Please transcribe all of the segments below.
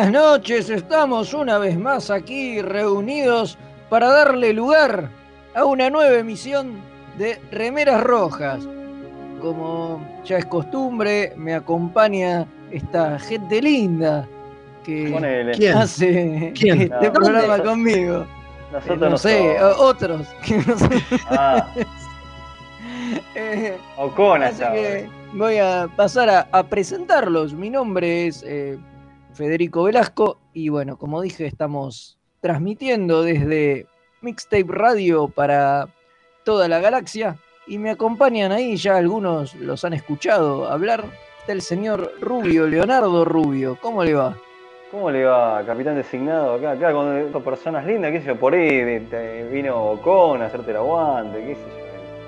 buenas noches. Estamos una vez más aquí reunidos para darle lugar a una nueva emisión de Remeras Rojas. Como ya es costumbre, me acompaña esta gente linda que. ¿Quién? hace ¿Quién? este No. programa ¿Dónde? conmigo. Nosotros no no sé, somos. otros. que no sé. Ah, Eh, Ocona Así que voy a pasar a, a presentarlos. Mi nombre es eh, Federico Velasco y bueno, como dije, estamos transmitiendo desde Mixtape Radio para toda la galaxia y me acompañan ahí, ya algunos los han escuchado hablar, está el señor Rubio, Leonardo Rubio. ¿Cómo le va? ¿Cómo le va, capitán designado acá? Acá con personas lindas, qué sé yo, por ahí vino Ocon a hacerte el aguante, qué sé yo.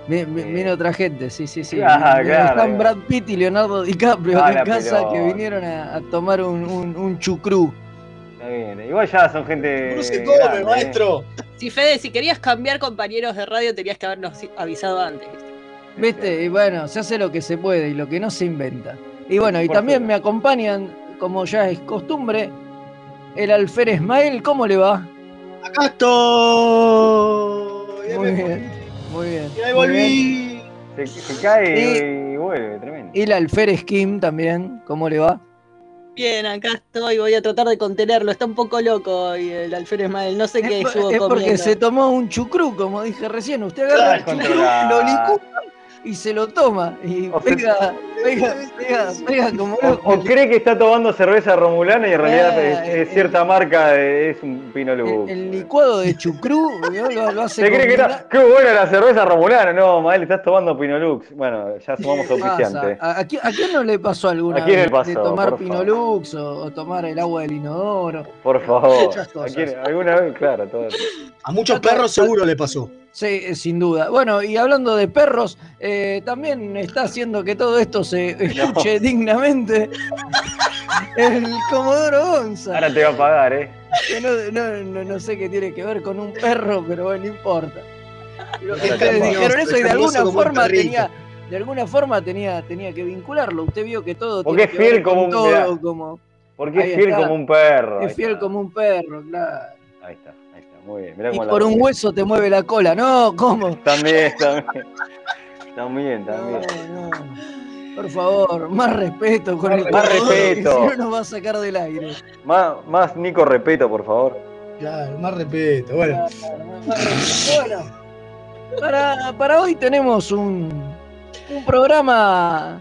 Eh. Viene otra gente, sí, sí, sí. Claro, Están claro. Brad Pitt y Leonardo DiCaprio en casa que vinieron a, a tomar un, un, un chucrú. Está bien. Igual ya son gente. No se come, ¿eh? maestro. Si Fede, si querías cambiar compañeros de radio, tenías que habernos avisado antes. ¿viste? ¿Viste? Y bueno, se hace lo que se puede y lo que no se inventa. Y bueno, y Por también me acompañan, como ya es costumbre, el Alfer Ismael. ¿Cómo le va? Acá estoy. Muy bien, muy bien. Y ahí volví. Se, se cae y, vuelve, tremendo. Y el Alfer Skim también, ¿cómo le va? Bien, acá estoy, voy a tratar de contenerlo. Está un poco loco y el alférez Ismael. No sé qué Es, estuvo es porque comiendo. se tomó un chucrú, como dije recién. Usted agarra el Claro, chucrú, lo licúa y se lo toma. Y O pega, pega, pega, pega como O, loco. o cree que está tomando cerveza romulana y en realidad Ah, es, es eh, cierta marca, de- es un pino El, luz. el licuado de chucrú ¿no? lo, lo hace ¿Se cree que era? ¡Qué buena la cerveza romulana! No, Mael, estás tomando Pinolux. Bueno, ya sumamos oficiante. ¿A, a quién, a quién no le pasó alguna ¿A quién le vez pasó? de tomar Pinolux o, o tomar el agua del inodoro? Por favor. Muchas ¿A cosas. quién- ¿Alguna vez? Claro, todo. A muchos perros seguro le pasó. Sí, eh, sin duda. Bueno, y hablando de perros, eh, también está haciendo que todo esto se escuche dignamente el Comodoro Gonza. Ahora te va a pagar, ¿eh? no, no- no- no sé qué tiene que ver con un perro, pero bueno, no importa. Pero Está ustedes dijeron eso y de alguna forma tenía, de alguna forma tenía, tenía que vincularlo. Usted vio que todo Porque tiene es que ver fiel como con un- todo, como Porque es fiel está. como un perro. es fiel está. como un perro, claro. Ahí está. Muy bien. Mirá Y cómo la por un hueso te mueve la cola, no, ¿cómo? También, también. También, No, también. no. Por favor, más respeto con Más el Más que respeto. Si no nos va a sacar del aire. Más, más Nico Repeto, por favor. Claro, más respeto. Bueno, Claro, más- más respeto. Bueno, para, para hoy tenemos un, un programa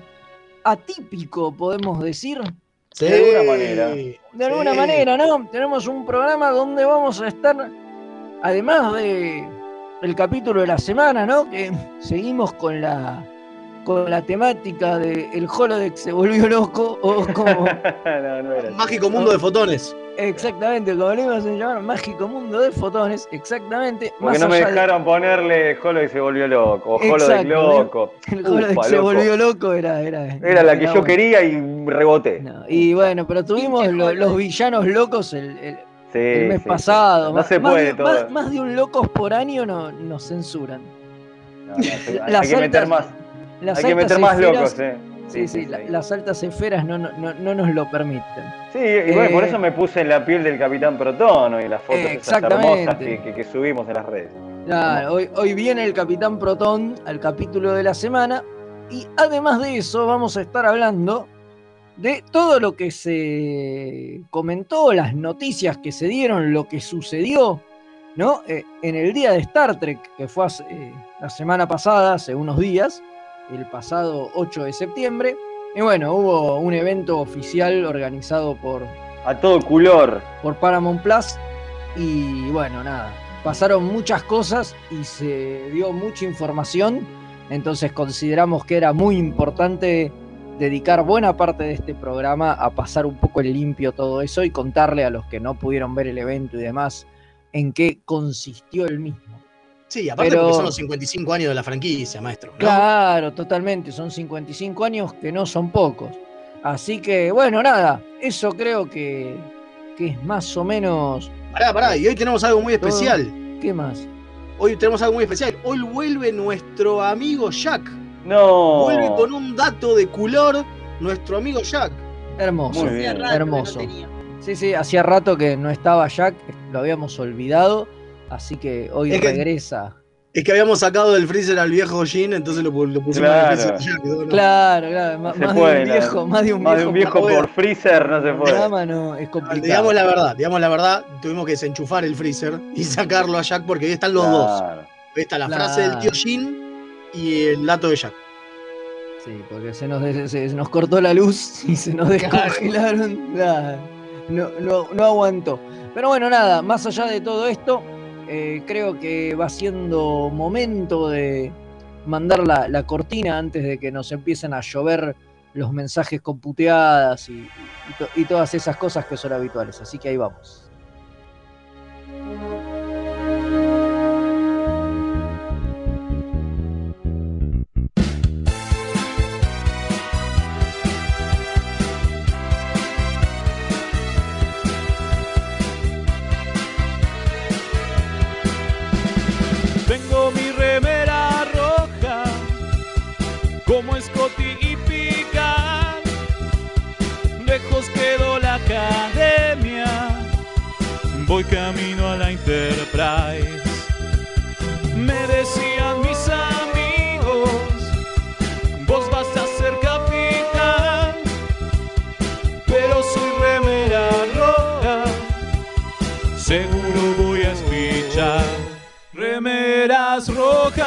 atípico, podemos decir. sí. De alguna manera. De alguna Sí. manera, ¿no? Tenemos un programa donde vamos a estar, además de el capítulo de la semana, ¿no? Que seguimos con la con la temática de el holodeck se volvió loco o como no, no era. así. Mágico mundo de fotones. exactamente como le íbamos a llamar mágico mundo de fotones, exactamente. Porque más no me de- dejaron ponerle Holo y se volvió loco. O Holo de Exacto, loco. el holodeck Ufa, se loco. volvió loco era era Era la que yo bueno. quería y reboté. No, y bueno, pero tuvimos holodeck. los villanos locos el, el- Sí, el mes sí, sí. pasado. No más, se más puede de, todo. más- más de un locos por año no, nos censuran. No, no, sí, hay, Las que meter altas- más. Las Hay que altas meter más esferas- locos, eh. Sí, sí, la- las altas esferas no, no, no, no nos lo permiten. Sí, y bueno, por Eh, eso me puse en la piel del Capitán Protono y las fotos Eh, esas hermosas exactamente. que, que- que subimos en las redes. Claro, hoy, hoy viene el Capitán Protón al capítulo de la semana y además de eso vamos a estar hablando de todo lo que se comentó, las noticias que se dieron, lo que sucedió ¿no? Eh, en el día de Star Trek, que fue hace, eh, la semana pasada, hace unos días, el pasado 8 de septiembre. Y bueno, hubo un evento oficial organizado por, A todo color. por Paramount Plus. Y bueno, nada, pasaron muchas cosas y se dio mucha información. Entonces consideramos que era muy importante dedicar buena parte de este programa a pasar un poco en limpio todo eso y contarle a los que no pudieron ver el evento y demás en qué consistió el mismo. Sí, aparte Pero- porque son los 55 años de la franquicia, maestro. ¿no? Claro, totalmente, son 55 años que no son pocos. Así que bueno, nada, eso creo que, que es más o menos... Pará, pará, y hoy tenemos algo muy especial. ¿Qué más? Hoy tenemos algo muy especial. Hoy vuelve nuestro amigo Jack. No. Vuelve con un dato de color nuestro amigo Jack. Hermoso. Muy bien. Hacía rato que no hermoso. Sí, sí, hacía rato que no estaba Jack, lo habíamos olvidado, así que hoy Es que- regresa. Es que habíamos sacado del freezer al viejo Jin, entonces lo, pu- lo pusimos Claro. en el freezer. de Jack, ¿no? Claro, claro, No más, puede, de un viejo, más de un Más de viejo, un viejo por freezer no se puede. no es complicado. Digamos la verdad, digamos la verdad, tuvimos que desenchufar el freezer y sacarlo a Jack porque ahí están los dos. Ahí está la Claro. frase del tío Jin y el dato de Jack. Sí, porque se nos, se nos cortó la luz y se nos descongelaron. Nada, no, no, no aguantó. Pero bueno, nada, más allá de todo esto, eh, creo que va siendo momento de mandar la, la cortina antes de que nos empiecen a llover los mensajes con puteadas y, y to- y todas esas cosas que son habituales. Así que ahí vamos.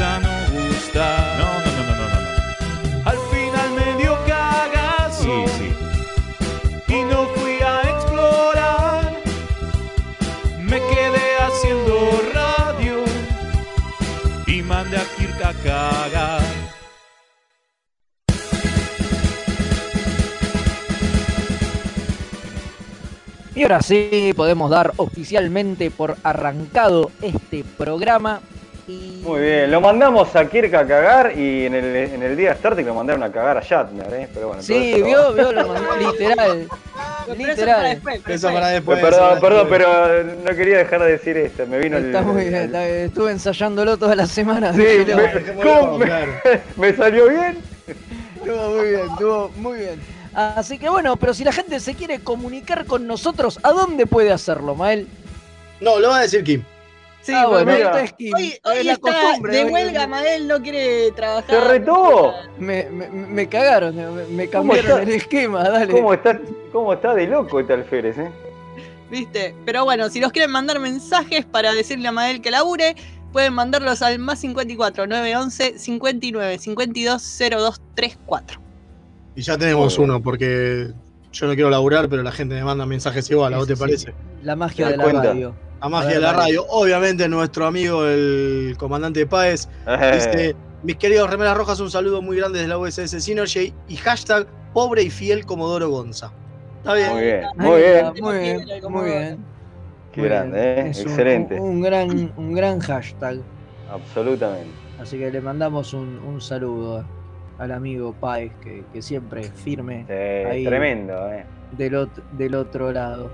no gustar. No, no, no, no, no, no. Al final me dio cagazo y no fui a explorar. Me quedé haciendo radio y mandé a Kirk a cagar. Y ahora sí, podemos dar oficialmente por arrancado este programa. Muy bien, lo mandamos a Kirk a cagar y en el, en el día de Star Trek lo mandaron a cagar a Shatner, ¿eh? Pero bueno, todo Sí, eso- vio, vio, lo mandó literal. Literal. Eso para después. Pero perdón, perdón, pero no quería dejar de decir esto. Me vino el. Está muy bien, el- está bien. estuve ensayándolo toda la semana. Sí, me- Dejémoslo, ¿cómo me- claro. ¿Me salió bien? Estuvo muy bien, estuvo muy bien. Así que bueno, pero si la gente se quiere comunicar con nosotros, ¿a dónde puede hacerlo, Mael? No, lo va a decir Kim. Sí, ah, bueno, porque mira. esta es Kim. hoy, Es hoy la está costumbre, de hoy- huelga, Mael no quiere trabajar. ¡Se retuvo! Me, me, me cagaron, me, me ¿Cómo cambiaron el esquema, dale. ¿Cómo está, ¿Cómo está de loco este alférez, eh? ¿Viste? Pero bueno, si nos quieren mandar mensajes para decirle a Mael que labure, pueden mandarlos al más 54 911 59 52 0234. Y ya tenemos uno, porque yo no quiero laburar, pero la gente me manda mensajes igual, ¿a vos te sí, parece? La magia ¿Te de la cuenta? radio. La A magia de la radio. Obviamente nuestro amigo el comandante Páez dice, mis queridos remeras rojas, un saludo muy grande desde la USS Synergy y hashtag pobre y fiel Comodoro Gonza. Está bien. Muy bien, muy bien. Muy bien, muy bien. Qué Muy grande, bien. ¿eh? Excelente. Un, un gran, un gran hashtag. Absolutamente. Así que le mandamos un, un saludo al amigo Paez, que, que siempre es firme Sí, Ahí. tremendo, eh. del, ot- del otro lado.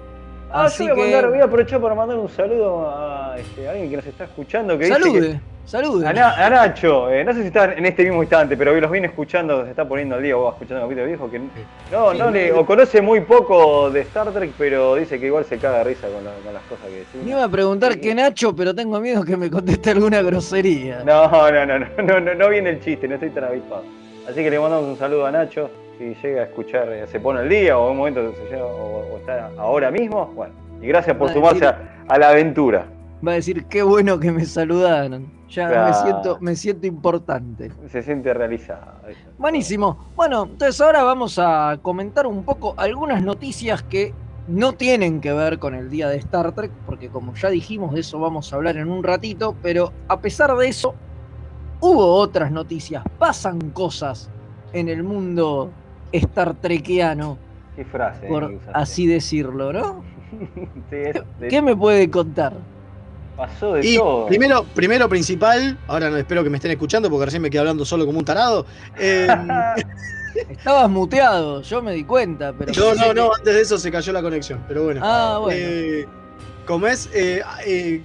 Ah, Así yo voy a, que- mandar- voy a aprovechar para mandar un saludo a este, alguien que nos está escuchando. Que dice Salude, que- salude. a, Na- a Nacho, eh, no sé si está en este mismo instante, pero los viene escuchando, se está poniendo al día o escuchando un capítulo viejo que no, Sí, no le, o conoce muy poco de Star Trek, pero dice que igual se caga de risa con, la- con las cosas que Me decimos. iba a preguntar Sí. qué Nacho, pero tengo miedo que me conteste alguna grosería. No, no, no, no, no, no, no viene el chiste, no estoy tan avispado. Así que le mandamos un saludo a Nacho, si llega a escuchar, eh, se pone al día o en un momento se llega, o, o está ahora mismo, bueno. Y gracias por sumarse decir- a, a la aventura. Va a decir qué bueno que me saludaron. Ya me siento, me siento importante. Se siente realizada. Buenísimo. Bueno, entonces ahora vamos a comentar un poco algunas noticias que no tienen que ver con el día de Star Trek, porque como ya dijimos, de eso vamos a hablar en un ratito, pero a pesar de eso, hubo otras noticias, pasan cosas en el mundo Star Trekiano, Qué frase. por que usaste. así decirlo, ¿no? Sí, es de- ¿Qué me puede contar? pasó de Y todo. primero, primero principal, ahora no espero que me estén escuchando porque recién me quedé hablando solo como un tarado. Eh, Estabas muteado, yo me di cuenta, pero... no, no, no, antes de eso se cayó la conexión, pero bueno. Ah, bueno. Eh, como es, eh, eh,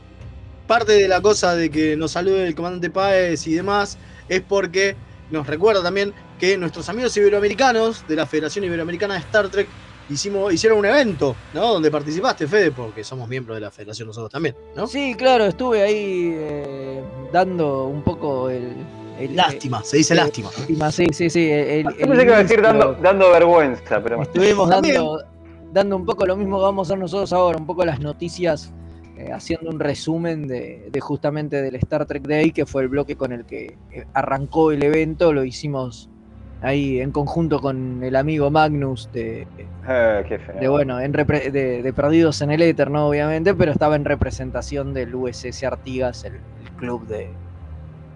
parte de la cosa de que nos salude el comandante Páez y demás es porque nos recuerda también que nuestros amigos iberoamericanos de la Federación Iberoamericana de Star Trek hicimos, hicieron un evento, ¿no? Donde participaste, Fede, porque somos miembros de la federación nosotros también, ¿no? Sí, claro, estuve ahí eh, dando un poco el... el- Lástima, se dice lástima. lástima, sí, sí, sí. el pensé que iba a decir dando, dando vergüenza, pero Estuvimos También. dando, dando un poco lo mismo que vamos a hacer nosotros ahora, un poco las noticias, eh, haciendo un resumen de, de justamente del Star Trek Day, que fue el bloque con el que eh, arrancó el evento, lo hicimos ahí en conjunto con el amigo Magnus de, eh, qué feo. de, bueno, en repre- de, de Perdidos en el Éter, ¿no? Obviamente, pero estaba en representación del USS Artigas, el, el club de,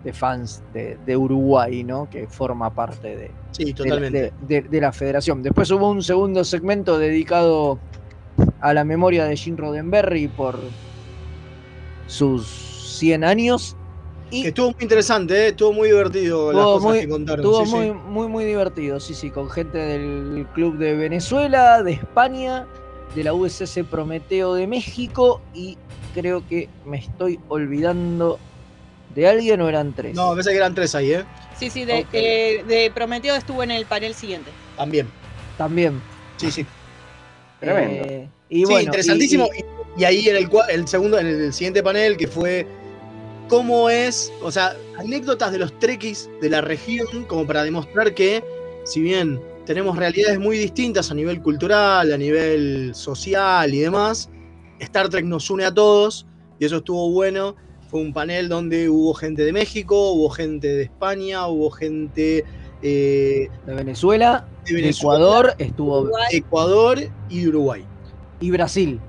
de fans de, de Uruguay, ¿no? Que forma parte de, Sí, totalmente. De, de- de la federación. Después hubo un segundo segmento dedicado a la memoria de Gene Roddenberry por sus 100 años. Y Que estuvo muy interesante, ¿eh? estuvo muy divertido las cosas muy- que contaron. estuvo sí, sí. muy, muy, divertido, sí, sí, con gente del club de Venezuela, de España, de la USS Prometeo de México y creo que me estoy olvidando de alguien o eran tres. No, me parece que eran tres ahí, ¿eh? Sí, sí, de, eh, de Prometeo estuvo en el panel siguiente. También. También. Sí, sí. Tremendo. Eh, y sí, bueno, interesantísimo. y- Y, y ahí en el, el segundo, en el siguiente panel, que fue cómo es, o sea, anécdotas de los trekkies de la región, como para demostrar que, si bien tenemos realidades muy distintas a nivel cultural, a nivel social y demás, Star Trek nos une a todos, y eso estuvo bueno. Fue un panel donde hubo gente de México, hubo gente de España, hubo gente eh, de Venezuela, de de Venezuela, Ecuador, estuvo Uruguay. Ecuador y Uruguay. y Brasil.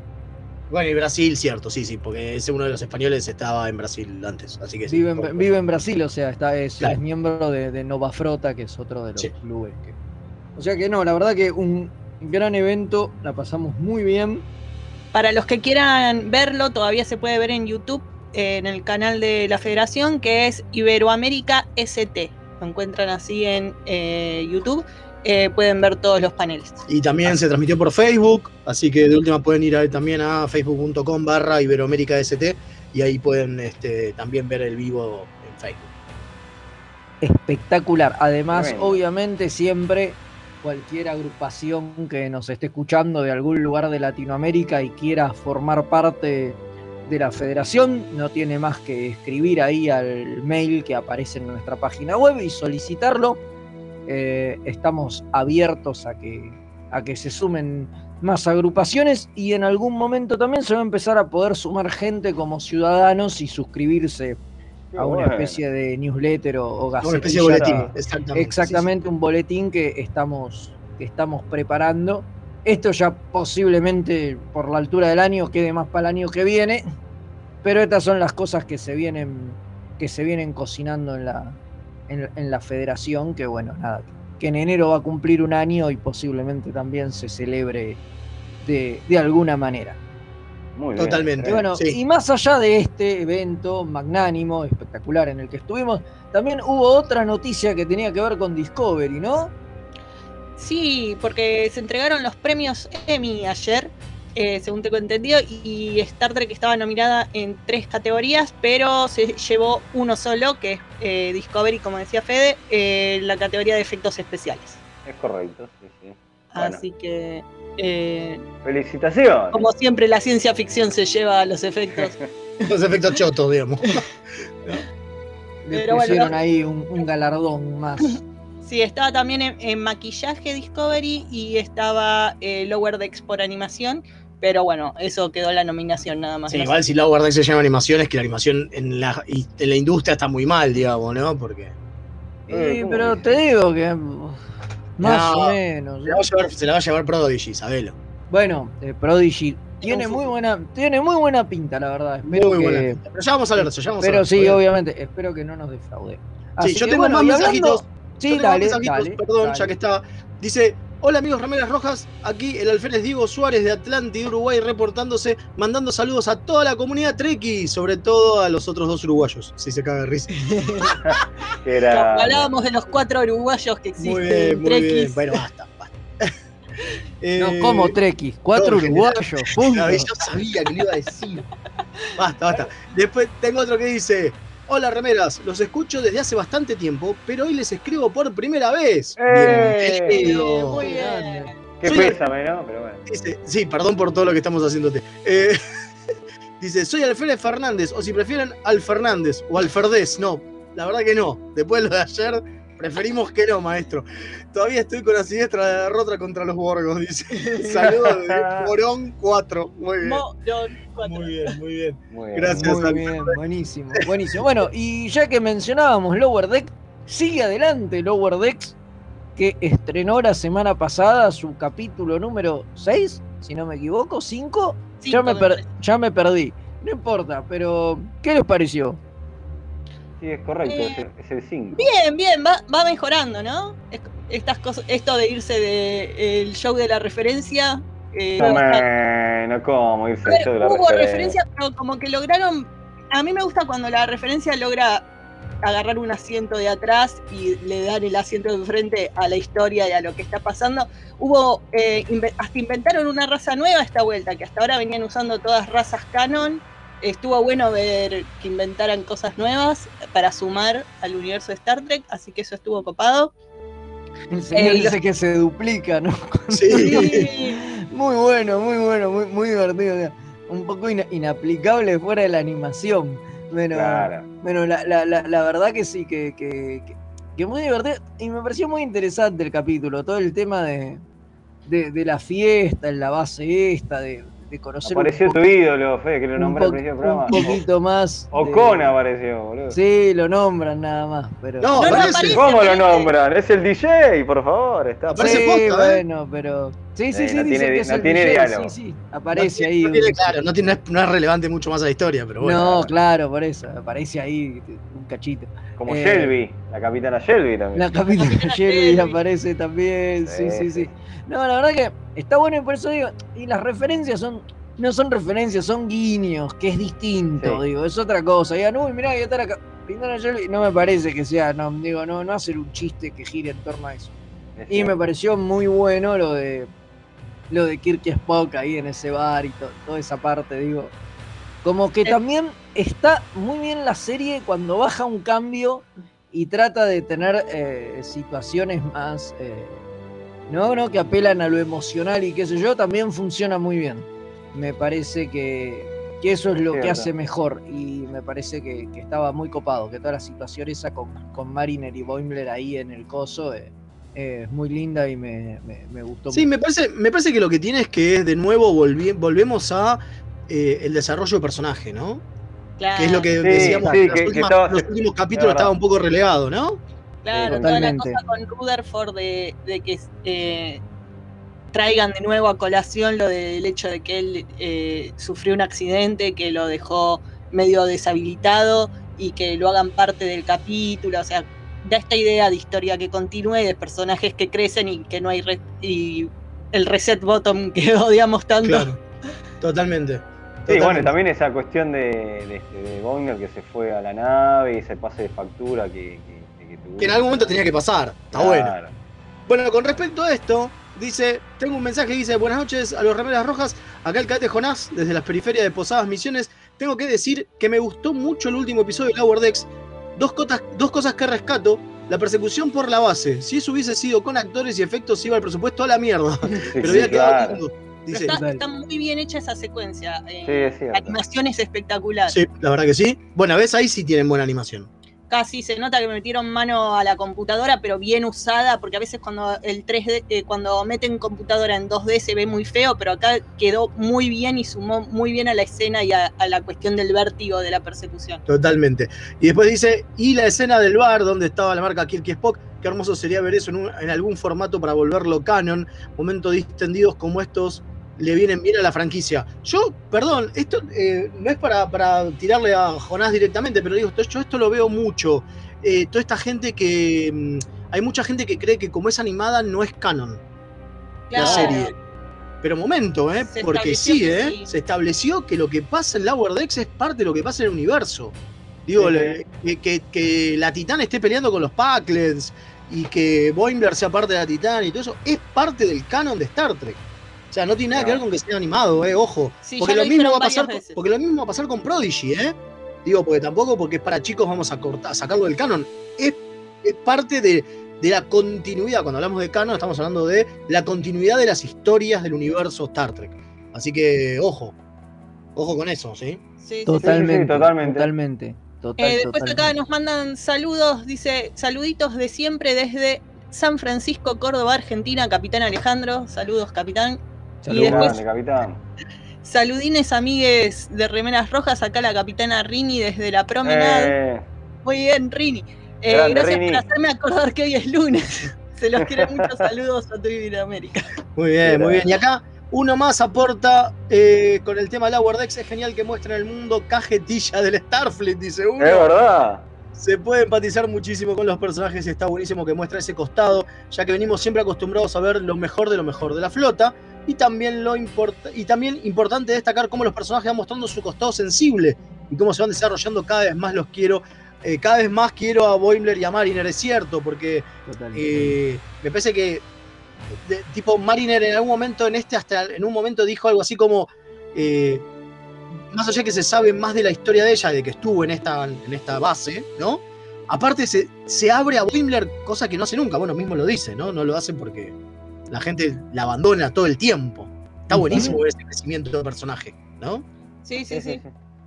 Bueno, y Brasil, cierto, sí, sí, porque ese uno de los españoles estaba en Brasil antes, así que sí. Vive en, por- vive en Brasil, o sea, está, es, Claro. es miembro de, de Nova Frota, que es otro de los Sí. clubes. que- O sea que no, la verdad que un gran evento, la pasamos muy bien. Para los que quieran verlo, todavía se puede ver en YouTube, en el canal de la Federación, que es Iberoamérica ST. Lo encuentran así en eh, YouTube. Eh, pueden ver todos los paneles. Y también se transmitió por Facebook, así que de última pueden ir a- también a facebook.com barra Iberoamérica ST y ahí pueden este, también ver el vivo en Facebook. Espectacular. Además, obviamente, siempre cualquier agrupación que nos esté escuchando de algún lugar de Latinoamérica y quiera formar parte de la federación, no tiene más que escribir ahí al mail que aparece en nuestra página web y solicitarlo. Eh, estamos abiertos a que, a que se sumen más agrupaciones y en algún momento también se va a empezar a poder sumar gente como ciudadanos y suscribirse Qué a una bueno. especie de newsletter o, o Una especie de boletín, exactamente. Exactamente, un boletín que estamos, que estamos preparando. Esto ya posiblemente por la altura del año quede más para el año que viene, pero estas son las cosas que se vienen, que se vienen cocinando en la, en, en la federación, que bueno, nada, que en enero va a cumplir un año y posiblemente también se celebre de, de alguna manera. Muy bien, Totalmente. Y bueno, Sí. y más allá de este evento magnánimo, espectacular en el que estuvimos, también hubo otra noticia que tenía que ver con Discovery, ¿no? Sí, porque se entregaron los premios Emmy ayer, eh, según tengo entendido, y Star Trek estaba nominada en tres categorías, pero se llevó uno solo, que es eh, Discovery, como decía Fede, eh, la categoría de efectos especiales. Es correcto, sí, sí. Bueno. Así que, eh, Felicitaciones. como siempre, la ciencia ficción se lleva los efectos. Los efectos chotos, digamos. Le Pero pusieron ahí un, un galardón más. Sí, estaba también en, en maquillaje Discovery y estaba eh, Lower Decks por animación, pero bueno, eso quedó la nominación nada más. Sí, igual si Lower Decks se llama animación, es que la animación en la, en la industria está muy mal, digamos, ¿no? Porque Eh, Y, ¿cómo pero te digo que más No, o menos. se la va a llevar, se la va a llevar Prodigy, sabelo. Bueno, eh, Prodigy tiene muy buena, tiene muy buena pinta, la verdad. Espero Muy que- buena pinta. Pero ya vamos a hablar de eso, ya vamos a pero hablar. sí, obviamente, espero que no nos defraude. Sí, yo que, tengo bueno, más hablando- mensajitos. Sí, Yo tengo dale, mensajitos, dale, perdón, dale. ya que estaba. Dice, hola amigos Remeras Rojas, aquí el alférez Diego Suárez de Atlántida, Uruguay, reportándose, mandando saludos a toda la comunidad Treki, sobre todo a los otros dos uruguayos, si se caga de risa. Era. Hablábamos de los cuatro uruguayos que existen Muy bien, muy. Bueno, basta, basta. Eh, No, como Treki, cuatro no, uruguayos, punto. No, yo sabía que lo iba a decir. Basta, basta. Después tengo otro que dice: Hola remeras, los escucho desde hace bastante tiempo, pero hoy les escribo por primera vez. ¡Eh! Bienvenido. Muy bien. Qué Soy- pésame, ¿no? Pero bueno. Dice, sí, perdón por todo lo que estamos haciéndote. Eh, dice, soy Alférez Fernández, o si prefieren, Al Fernández, o Alferdez. No, la verdad que no. Después de lo de ayer, preferimos que no, maestro. Todavía estoy con la siniestra derrota contra los Borgos, dice. Saludos de Morón 4. Muy bien. Morón cuatro. Muy bien, muy bien. Muy bien. Gracias, Muy bien, buenísimo, buenísimo. Bueno, y ya que mencionábamos Lower Deck, sigue adelante Lower Decks, que estrenó la semana pasada su capítulo número 6, si no me equivoco, 5. Ya me, me ya me perdí. No importa, pero ¿qué les pareció? Sí, es correcto, Eh, es el- es el 5. Bien, bien, va, va mejorando, ¿no? Es- Estas cosas, esto de irse del show de la referencia. eh, Bueno, ¿cómo irse A ver, al show de la hubo referencia? referencia, pero como que lograron. A mí me gusta cuando la referencia logra agarrar un asiento de atrás y le dan el asiento de enfrente a la historia y a lo que está pasando. Hubo, eh, hasta inventaron una raza nueva esta vuelta, que hasta ahora venían usando todas razas canon. Estuvo bueno ver que inventaran cosas nuevas para sumar al universo de Star Trek, así que eso estuvo copado. El señor Eh, dice que se duplica, ¿no? Sí. Muy bueno, muy bueno, muy, muy divertido. o sea, Un poco ina- inaplicable fuera de la animación. Pero, Claro. bueno, la, la- la- la verdad que sí, que, que, que- que muy divertido. Y me pareció muy interesante el capítulo, todo el tema de, de, de la fiesta, en la base esta, de, de conocer Apareció un, tu ídolo, Fede, que lo un nombré al principio del un programa. poquito más. de- Ocon apareció, boludo. Sí, lo nombran nada más. Pero, No, No, no aparece. aparece. ¿Cómo lo nombran? Es el DJ, por favor. Está Sí, posta, ¿eh? bueno, pero. Sí, sí, Eh, sí, no dicen tiene- que es no el tiene diálogo. Sí, sí, aparece no, ahí. No tiene, un- claro, no, tiene, no es relevante mucho más a la historia, pero bueno. no, claro, por eso, aparece ahí un cachito. Como Eh, Shelby, la capitana Shelby también. La capitana Shelby aparece también, sí, sí, Sí, sí. sí. No, la verdad que está bueno y por eso digo, y las referencias son, no son referencias, son guiños, que es distinto, Sí. digo, es otra cosa. Digan, uy, mirá, ahí está la capitana Shelby, no me parece que sea, no, digo, no, no hacer un chiste que gire en torno a eso. Es Y me pareció muy bueno lo de lo de Kirk y Spock ahí en ese bar y to- toda esa parte, digo. Como que también está muy bien la serie cuando baja un cambio y trata de tener eh, situaciones más, eh, ¿no? ¿no? Que apelan a lo emocional y qué sé yo, también funciona muy bien. Me parece que, que eso es lo que hace mejor y me parece que, que estaba muy copado, que toda la situación esa con, con Mariner y Boimler ahí en el coso eh, es muy linda y me, me- me gustó Sí, mucho. me parece, me parece que lo que tiene es que es de nuevo volvi- volvemos a eh, el desarrollo de personaje, ¿no? Claro, Que es lo que Sí, decíamos sí, en que los últimos capítulos estaba un poco relegado, ¿no? claro, Sí, toda la totalmente. cosa con Rutherford de, de que eh, traigan de nuevo a colación lo del hecho de que él eh, sufrió un accidente que lo dejó medio deshabilitado y que lo hagan parte del capítulo, o sea, da esta idea de historia que continúe, de personajes que crecen y que no hay re- y el reset bottom que odiamos tanto. Claro. Totalmente. Sí, bueno, también esa cuestión de, de, este, de que se fue a la nave y ese pase de factura que, que, que tuvo. Que en algún momento tenía que pasar. Está bueno. Bueno, con respecto a esto, dice, tengo un mensaje que dice, buenas noches a los remeras rojas, acá el cadete Jonás, desde las periferias de Posadas Misiones, tengo que decir que me gustó mucho el último episodio de Lower Decks, dos, cotas- dos cosas que rescato, la persecución por la base, si eso hubiese sido con actores y efectos iba el presupuesto a la mierda, Sí, pero sí, había quedado claro. lindo, Pero dice, está, muy bien hecha esa secuencia. eh, Sí, es la animación es espectacular. sí, la verdad que sí, bueno, ves, ahí sí tienen buena animación, casi se nota que metieron mano a la computadora, pero bien usada, porque a veces cuando el 3D, eh, cuando meten computadora en 2D se ve muy feo, pero acá quedó muy bien y sumó muy bien a la escena y a, la cuestión del vértigo de la persecución. totalmente, y después dice, y la escena del bar donde estaba la marca Kirk Spock, qué hermoso sería ver eso en, un- en algún formato para volverlo canon, momentos distendidos como estos le vienen bien a la franquicia. Yo, perdón, esto eh, no es para, para tirarle a Jonás directamente, pero digo, esto- yo esto lo veo mucho. Eh, toda esta gente que. mm, hay mucha gente que cree que como es animada no es canon Claro. la serie. Pero momento, ¿eh? Se Porque sí, ¿eh? sí. Se estableció que lo que pasa en Lower Decks es parte de lo que pasa en el universo. Digo, Sí. le- que, que- que la Titán esté peleando con los Packlets y que Boimler sea parte de la Titán y todo eso, es parte del canon de Star Trek. O sea, no tiene nada que ver con que sea animado, ¿eh? Ojo. Sí, porque lo, lo mismo va a pasar, veces. porque lo mismo va a pasar con Prodigy, ¿eh? Digo, porque tampoco porque es para chicos vamos a cortar, a sacarlo del canon. Es, es parte de, de la continuidad. Cuando hablamos de canon, estamos hablando de la continuidad de las historias del universo Star Trek. Así que, ojo. Ojo con eso, ¿sí? Sí, sí, sí. Totalmente. totalmente. Totalmente. Total, Eh, después acá nos mandan saludos, dice saluditos de siempre desde San Francisco, Córdoba, Argentina, Capitán Alejandro. Saludos, capitán. Saludos. y después- Grande, capitán. Saludines, amigues de Remeras Rojas. Acá la capitana Rini desde la promenade. Eh, Muy bien, Rini. Eh, Grande, gracias Rini. por hacerme acordar que hoy es lunes. Se los quiere muchos saludos a de América. Muy bien, muy bien. Y acá uno más aporta eh, con el tema Lower Decks. Es genial que muestren el mundo cajetilla del Starfleet, dice uno. es verdad. Se puede empatizar muchísimo con los personajes y está buenísimo que muestra ese costado, ya que venimos siempre acostumbrados a ver lo mejor de lo mejor de la flota. Y también, lo importa y también importante destacar cómo los personajes van mostrando su costado sensible y cómo se van desarrollando cada vez más los quiero. eh, cada vez más quiero a Boimler y a Mariner, es cierto, porque eh, me parece que de- tipo Mariner en algún momento en este hasta en un momento dijo algo así como eh, más allá que se sabe más de la historia de ella de que estuvo en esta en esta base no aparte se, se abre a Boimler cosa que no hace nunca bueno mismo lo dice no no lo hace porque la gente la abandona todo el tiempo está buenísimo ver ese crecimiento del personaje no Sí, sí, sí.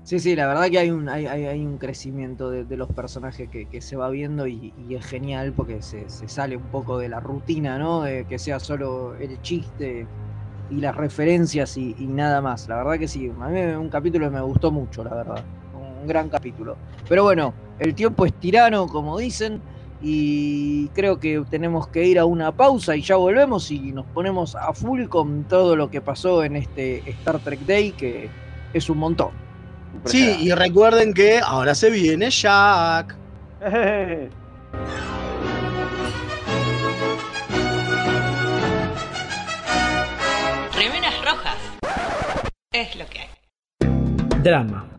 Sí, sí, la verdad que hay un, hay, hay- hay un crecimiento de, de los personajes que, que se va viendo y, y es genial porque se, se sale un poco de la rutina, ¿no? De que sea solo el chiste y las referencias y, y nada más. La verdad que sí, a mí un capítulo que me gustó mucho, la verdad. Un gran capítulo. Pero bueno, el tiempo es tirano, como dicen, y creo que tenemos que ir a una pausa y ya volvemos y nos ponemos a full con todo lo que pasó en este Star Trek Day, que es un montón. sí y recuerden que ahora se viene Jack Remeras rojas. Es lo que hay. Drama.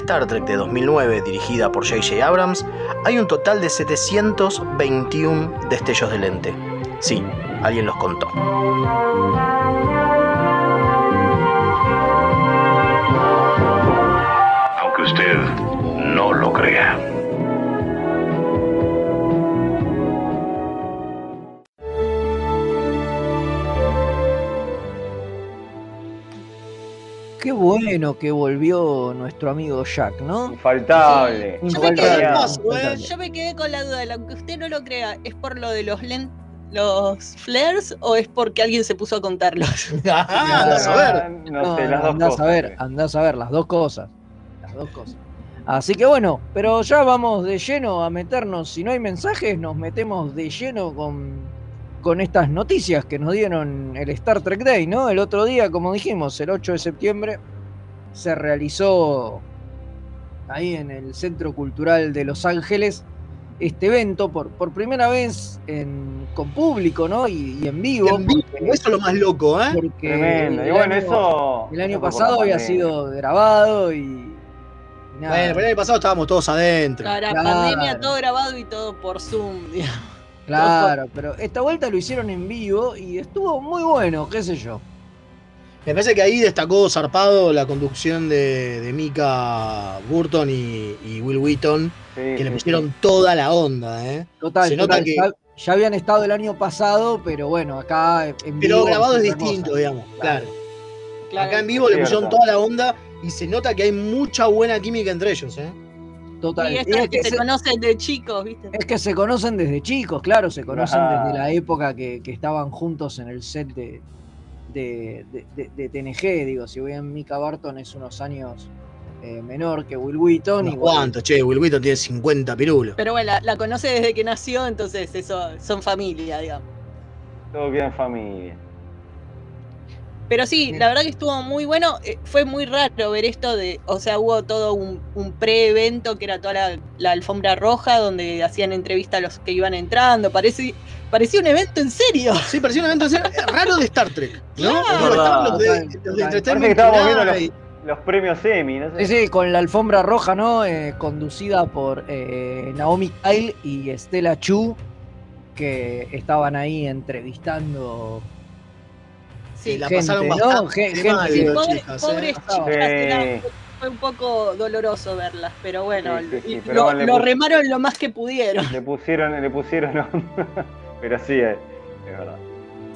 Star Trek de 2009, dirigida por J.J. Abrams, hay un total de 721 destellos de lente. Sí, alguien los contó. Aunque usted no lo crea. Qué bueno que volvió nuestro amigo Jack, ¿no? Infaltable. Yo me, quedé, Infaltable. yo me quedé con la duda, aunque usted no lo crea, ¿es por lo de los lentes? ¿Los flares o es porque alguien se puso a contarlos? Ah, andás a ver. No sé, las dos andás cosas. a ver, andás a ver, las dos cosas. Las dos cosas. Así que bueno, pero ya vamos de lleno a meternos. Si no hay mensajes, nos metemos de lleno con, con estas noticias que nos dieron el Star Trek Day, ¿no? El otro día, como dijimos, el 8 de septiembre, se realizó ahí en el Centro Cultural de Los Ángeles este evento por, por primera vez en- con público, ¿no? Y, y en vivo. En vivo, porque- eso es lo más loco, ¿eh? porque Tremendo. Y el bueno, año- eso. el año eso pasado había pandemia. sido grabado y. y nada. Bueno, pero el año pasado estábamos todos adentro. Para Claro. pandemia, todo grabado y todo por Zoom. digamos. Claro, pero esta vuelta lo hicieron en vivo y estuvo muy bueno, qué sé yo. Me parece que ahí destacó zarpado la conducción de, de Mika Burton y, y Will Wheaton, Sí, que le sí, pusieron sí. toda la onda, ¿eh? Total, Se nota total, que- ya, ya habían estado el año pasado, pero bueno, acá en vivo. Pero grabado es distinto, digamos. Claro. Claro. Acá en vivo le Cierto. pusieron toda la onda y se nota que hay mucha buena química entre ellos, ¿eh? Total. Y Y estos es, que que se se, conocen de chicos, ¿viste? es que se conocen desde chicos, claro, se conocen Ajá. desde la época que, que estaban juntos en el set de, de, de- de- de TNG. Digo, si bien Mika Barton es unos años eh, menor que Will Wheaton. Igual- cuantos, che, Will Wheaton tiene 50 pirulos. Pero bueno, la, la conoce desde que nació, entonces eso son familia, digamos. Todo queda en familia. Pero sí, la verdad que estuvo muy bueno. eh, fue muy raro ver esto de, o sea, hubo todo un, un pre-evento que era toda la, la alfombra roja donde hacían entrevista a los que iban entrando. Parece, parecía un evento en serio. Sí, parecía un evento en serio, raro de Star Trek, ¿no? Claro. Digo, estaban los de, los. Parece que estábamos viendo los, los premios Emmy, no sé. Sí, sí, con la alfombra roja, ¿no? Eh, conducida por eh, Naomi Kyle y Estela Chu, que estaban ahí entrevistando Sí, la gente, pasaron ¿no? bastante gente mal, las Pobre- chicas, pobres ¿eh? chicas, era- fue un poco doloroso verlas, pero bueno, Sí, sí, sí, lo- pero le lo pus- remaron lo más que pudieron. Le pusieron, le pusieron. Pero sí, es, es verdad.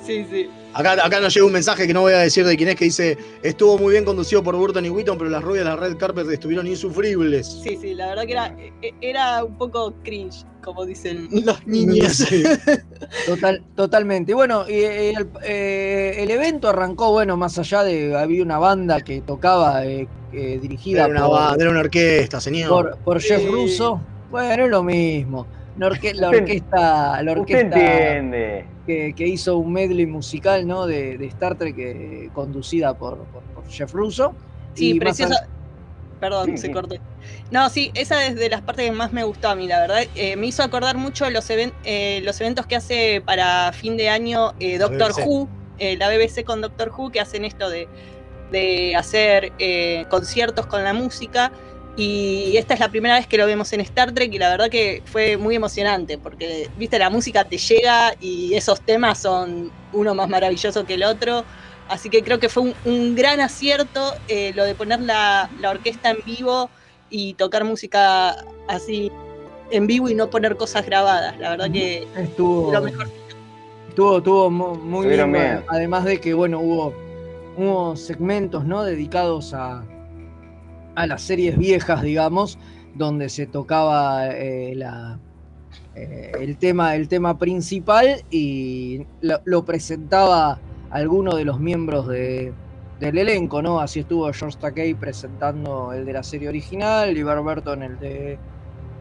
Sí, sí. Acá, acá nos llega un mensaje que no voy a decir de quién es que dice estuvo muy bien conducido por Burton y Wheaton, pero las rubias de la red carpet estuvieron insufribles. Sí, sí, la verdad que era, e- era un poco cringe, como dicen los niños. Sí. Total, totalmente. Y bueno, y el, eh, el evento arrancó, bueno, más allá de. Había una banda que tocaba eh, eh, dirigida Era una, por, banda, era una orquesta, señor. por, por Jeff Sí. Russo. Bueno, es lo mismo. La, orque- la Usted- orquesta, la orquesta entiende. que, que hizo un medley musical ¿no? de, de Star Trek eh, conducida por, por- por Jeff Russo. Sí, allá- Perdón, Sí, se sí. cortó. No, sí, esa es de las partes que más me gustó a mí, la verdad. Eh, me hizo acordar mucho los, even- eh, los eventos que hace para fin de año eh, Doctor. Who, eh, la BBC con Doctor Who, que hacen esto de, de hacer eh, conciertos con la música. Y esta es la primera vez que lo vemos en Star Trek y la verdad que fue muy emocionante porque, viste, la música te llega y esos temas son uno más maravilloso que el otro. Así que creo que fue un, un gran acierto eh, lo de poner la, la orquesta en vivo y tocar música así en vivo y no poner cosas grabadas. La verdad que Estuvo, lo mejor. estuvo, estuvo mu- muy bien. Además de que, bueno, hubo, hubo segmentos ¿no? dedicados a, a las series viejas, digamos, donde se tocaba eh, eh, el, tema, el tema principal y lo, presentaba alguno de los miembros de, del elenco, ¿no? Así estuvo George Takei presentando el de la serie original, Liber Burton el de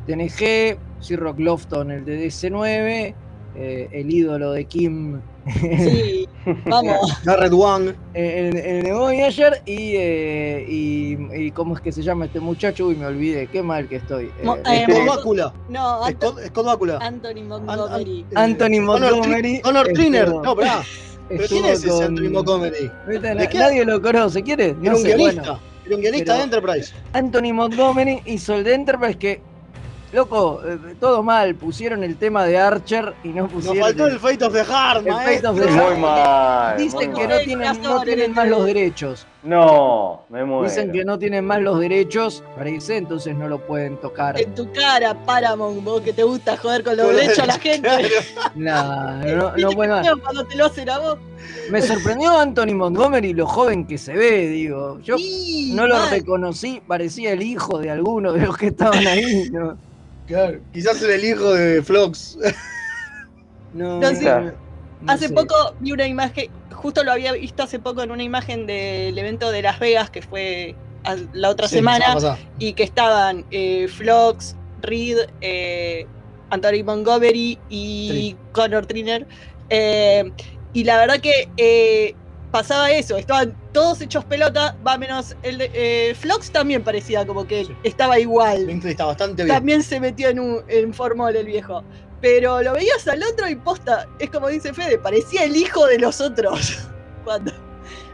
TNG, Rock Lofton el de DC9, eh, el ídolo de Kim. Sí, vamos. Garrett Wang. El, el de Voyager y, eh, y, y ¿cómo es que se llama este muchacho? Uy, me olvidé, qué mal que estoy. Mo- Eh, eh, Scott Bakula. No, Anto- Scott, Scott Bakula. Anthony Montgomery. Anthony Connor Tri- Montgomery. Connor Triner. estuvo- No, pará. ¿Pero quién es ese con- Anthony Montgomery? Nadie lo conoce, ¿quiere? Era No un sé, guionista. bueno. Era un guionista Pero- de Enterprise. Anthony Montgomery hizo el de Enterprise que, loco, eh, todo mal, pusieron el tema de Archer y no Nos pusieron faltó el Fate of the Heart, el Fate of the maestro. Muy mal. Dicen muy que mal. no tienen, no tienen más los derechos. No, me muero. Dicen que no tienen más los derechos, parece, entonces no lo pueden tocar. En tu cara, Paramount, vos que te gusta joder con los derechos a la gente. Nah, no, ¿Viste no pueden más. cuando te lo hacen a vos? Me sorprendió Anthony Montgomery lo joven que se ve, digo. Yo Sí, no lo mal. reconocí, parecía el hijo de alguno de los que estaban ahí. No, Claro, quizás era el hijo de Flox. no, No, sí. No Hace sé. poco vi una imagen, justo lo había visto hace poco en una imagen del evento de Las Vegas que fue la otra Sí, semana y que estaban eh, Flox, Reed, eh, Anthony Montgomery y Connor Triner. eh, y la verdad que eh, pasaba eso, estaban todos hechos pelota, va menos el de eh, Flox también parecía como que Sí. estaba igual. Está bastante bien. También se metió en, un, en formol el viejo. Pero lo veías al otro y posta, es como dice Fede, parecía el hijo de los otros. Cuando,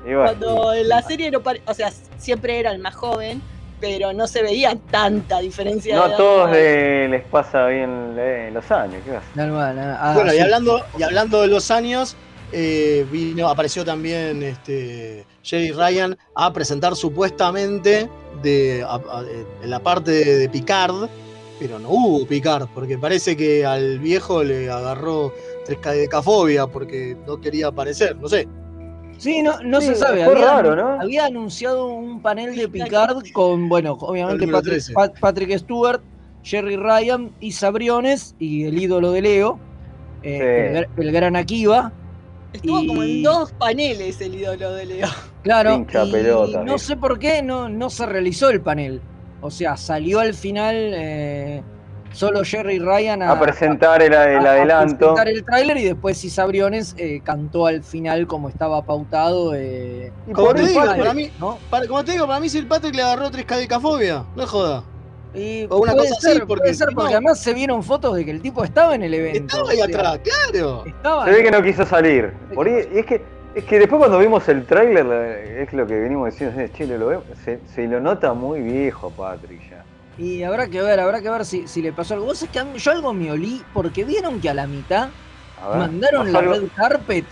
bueno, cuando en la serie no pare- o sea, siempre era el más joven, pero no se veía tanta diferencia no a todos le- les pasa bien eh, los años. ¿qué va a hacer? Normal, ah, Bueno, y hablando, y hablando de los años, eh, vino, apareció también este, Jerry Ryan a presentar supuestamente de, a- a- en la parte de, de Picard, pero no hubo Picard, porque parece que al viejo le agarró trescadecafobia porque no quería aparecer, no sé. Sí, no, no Sí, se sabe. fue Había, raro, ¿no? había anunciado un panel de Picard con, bueno, obviamente Patrick, 13. Pat- Patrick Stewart, Jerry Ryan y Sabriones y el ídolo de Leo, eh, Sí. el, el gran Akiva. Estuvo como en dos paneles el ídolo de Leo. Claro, Pincha y pelota, no sé por qué no, no se realizó el panel. O sea, salió al final eh, solo Jerry Ryan a, A presentar el, el a- a adelanto. presentar el tráiler y después si Sabriones eh, cantó al final como estaba pautado. eh, Como te digo, para mí, ¿no? para- como te digo, para mí Sir Patrick le agarró trescadecafobia, no joda. Y O una puede cosa ser, así, porque puede ser, no. porque además se vieron fotos de que el tipo estaba en el evento. Estaba ahí o sea, atrás, claro. Estaba. Se ve que no quiso salir. Por ahí- y es que, es que después cuando vimos el tráiler, eh, es lo que venimos diciendo, Chile, lo vemos, se, se lo nota muy viejo Patrick ya. Y habrá que ver, habrá que ver si, si le pasó algo. Vos sabés que yo algo me olí porque vieron que a la mitad A ver, mandaron ¿pasó la algo? red carpet